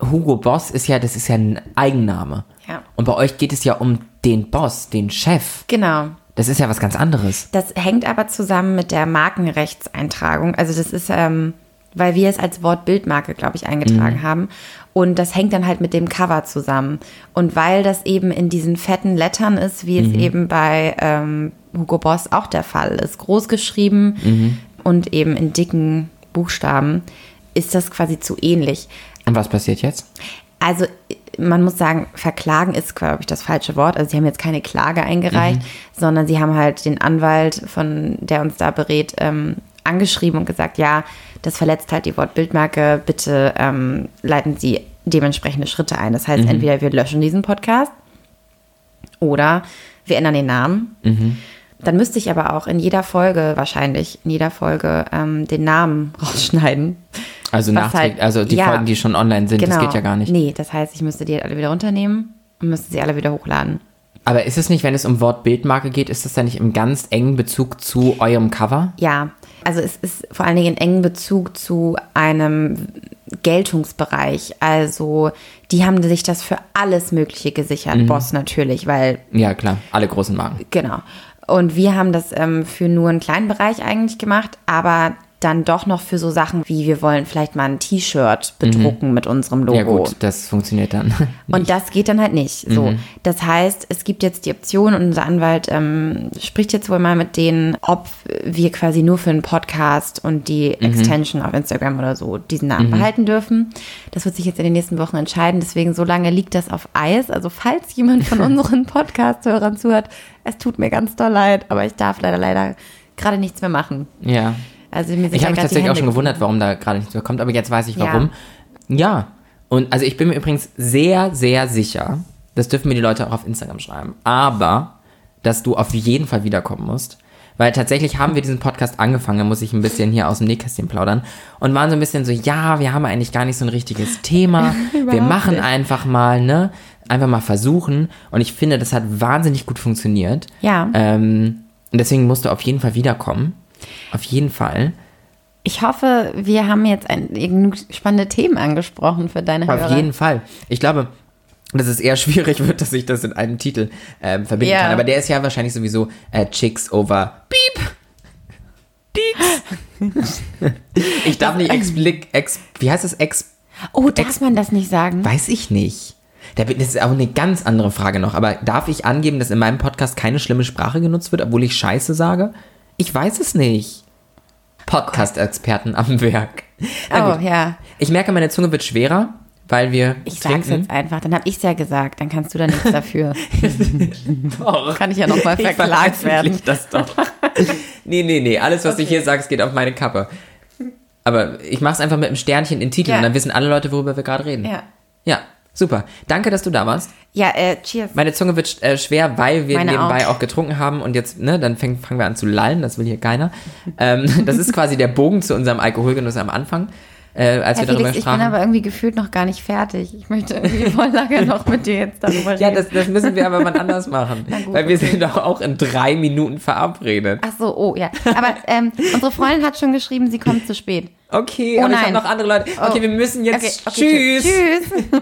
Hugo Boss ist ja, das ist ja ein Eigenname. Ja. Und bei euch geht es ja um den Boss, den Chef. Genau. Das ist ja was ganz anderes. Das hängt aber zusammen mit der Markenrechtseintragung. Also das ist, ähm, weil wir es als Wortbildmarke, glaube ich, eingetragen Mhm. haben. Und das hängt dann halt mit dem Cover zusammen. Und weil das eben in diesen fetten Lettern ist, wie Mhm. es eben bei ähm, Hugo Boss auch der Fall ist, groß geschrieben Mhm. und eben in dicken Buchstaben, ist das quasi zu ähnlich. Und was passiert jetzt? Also man muss sagen, verklagen ist, glaube ich, das falsche Wort. Also sie haben jetzt keine Klage eingereicht, sondern sie haben halt den Anwalt, von der uns da berät, ähm, angeschrieben und gesagt, ja, das verletzt halt die Wortbildmarke, bitte ähm, leiten Sie dementsprechende Schritte ein. Das heißt, entweder wir löschen diesen Podcast oder wir ändern den Namen. Dann müsste ich aber auch in jeder Folge, wahrscheinlich in jeder Folge, ähm, den Namen [laughs] rausschneiden. Also, halt- also die ja. Folgen, die schon online sind, das geht ja gar nicht. Nee, das heißt, ich müsste die halt alle wieder runternehmen und müsste sie alle wieder hochladen. Aber ist es nicht, wenn es um Wortbildmarke geht, ist das dann nicht im ganz engen Bezug zu eurem Cover? Ja, also es ist vor allen Dingen in engem Bezug zu einem Geltungsbereich. Also die haben sich das für alles Mögliche gesichert. Mhm. Boss natürlich, weil Ja, klar, alle großen Marken. Genau. Und wir haben das ähm, für nur einen kleinen Bereich eigentlich gemacht, aber dann doch noch für so Sachen wie wir wollen vielleicht mal ein T-Shirt bedrucken mit unserem Logo. Ja gut, das funktioniert dann. [laughs] Und das geht dann halt nicht. So, das heißt, es gibt jetzt die Option und unser Anwalt ähm, spricht jetzt wohl mal mit denen, ob wir quasi nur für einen Podcast und die Extension auf Instagram oder so diesen Namen behalten dürfen. Das wird sich jetzt in den nächsten Wochen entscheiden. Deswegen so lange liegt das auf Eis. Also falls jemand von [laughs] unseren Podcast-Hörern zuhört, es tut mir ganz doll leid, aber ich darf leider leider gerade nichts mehr machen. ja. Also mir Ich ja habe mich tatsächlich auch schon gewundert, warum da gerade nichts mehr kommt, aber jetzt weiß ich Ja. warum. Ja. Und also ich bin mir übrigens sehr, sehr sicher, das dürfen mir die Leute auch auf Instagram schreiben, aber dass du auf jeden Fall wiederkommen musst. Weil tatsächlich haben wir diesen Podcast angefangen, da muss ich ein bisschen hier aus dem Nähkästchen plaudern und waren so ein bisschen so, ja, wir haben eigentlich gar nicht so ein richtiges Thema. [laughs] wir machen nicht. einfach mal, ne? Einfach mal versuchen. Und ich finde, das hat wahnsinnig gut funktioniert. Ja. Ähm, und deswegen musst du auf jeden Fall wiederkommen. Auf jeden Fall. Ich hoffe, wir haben jetzt ein, genug spannende Themen angesprochen für deine Hörer. Auf jeden Fall. Ich glaube, dass es eher [laughs] schwierig wird, dass ich das in einem Titel ähm, verbinden Ja. kann. Aber der ist ja wahrscheinlich sowieso äh, Chicks over Beep. Deeks. [laughs] ich darf nicht explik, ex, wie heißt das? Ex, Oh, darf man das nicht sagen? weiß ich nicht. Das ist auch eine ganz andere Frage noch. Aber darf ich angeben, dass in meinem Podcast keine schlimme Sprache genutzt wird, obwohl ich Scheiße sage? Ich weiß es nicht. Podcast-Experten am Werk. Na Oh, gut. ja. Ich merke, meine Zunge wird schwerer, weil wir Ich trinken. sag's jetzt einfach, dann hab ich's ja gesagt, dann kannst du da nichts dafür. [laughs] Doch. Kann ich ja noch mal Ich verklagt werden. das doch. nee, nee, nee. Alles, was ich hier sage, geht auf meine Kappe. Aber ich mache es einfach mit einem Sternchen in Titel Ja. und dann wissen alle Leute, worüber wir gerade reden. Ja. Ja, super. Danke, dass du da warst. Ja, äh, cheers. Meine Zunge wird äh, schwer, weil wir Meine nebenbei auch. auch. getrunken haben und jetzt, ne, dann fäng, fangen wir an zu lallen, das will hier keiner. ähm, [laughs] das ist quasi der Bogen zu unserem Alkoholgenuss am Anfang, äh, als Herr wir darüber Felix, ich bin sprachen. aber irgendwie gefühlt noch gar nicht fertig. Ich möchte irgendwie voll lange noch mit dir jetzt darüber [laughs] reden. ja, das, das müssen wir aber mal anders machen. [laughs] Gut, weil wir okay. sind doch auch in drei Minuten verabredet. Ach so, oh ja. Aber ähm, unsere Freundin hat schon geschrieben, sie kommt zu spät. Okay, Oh aber ich habe nein. noch andere Leute. Okay, Oh. wir müssen jetzt. Okay, okay, Tschüss. Tschüss.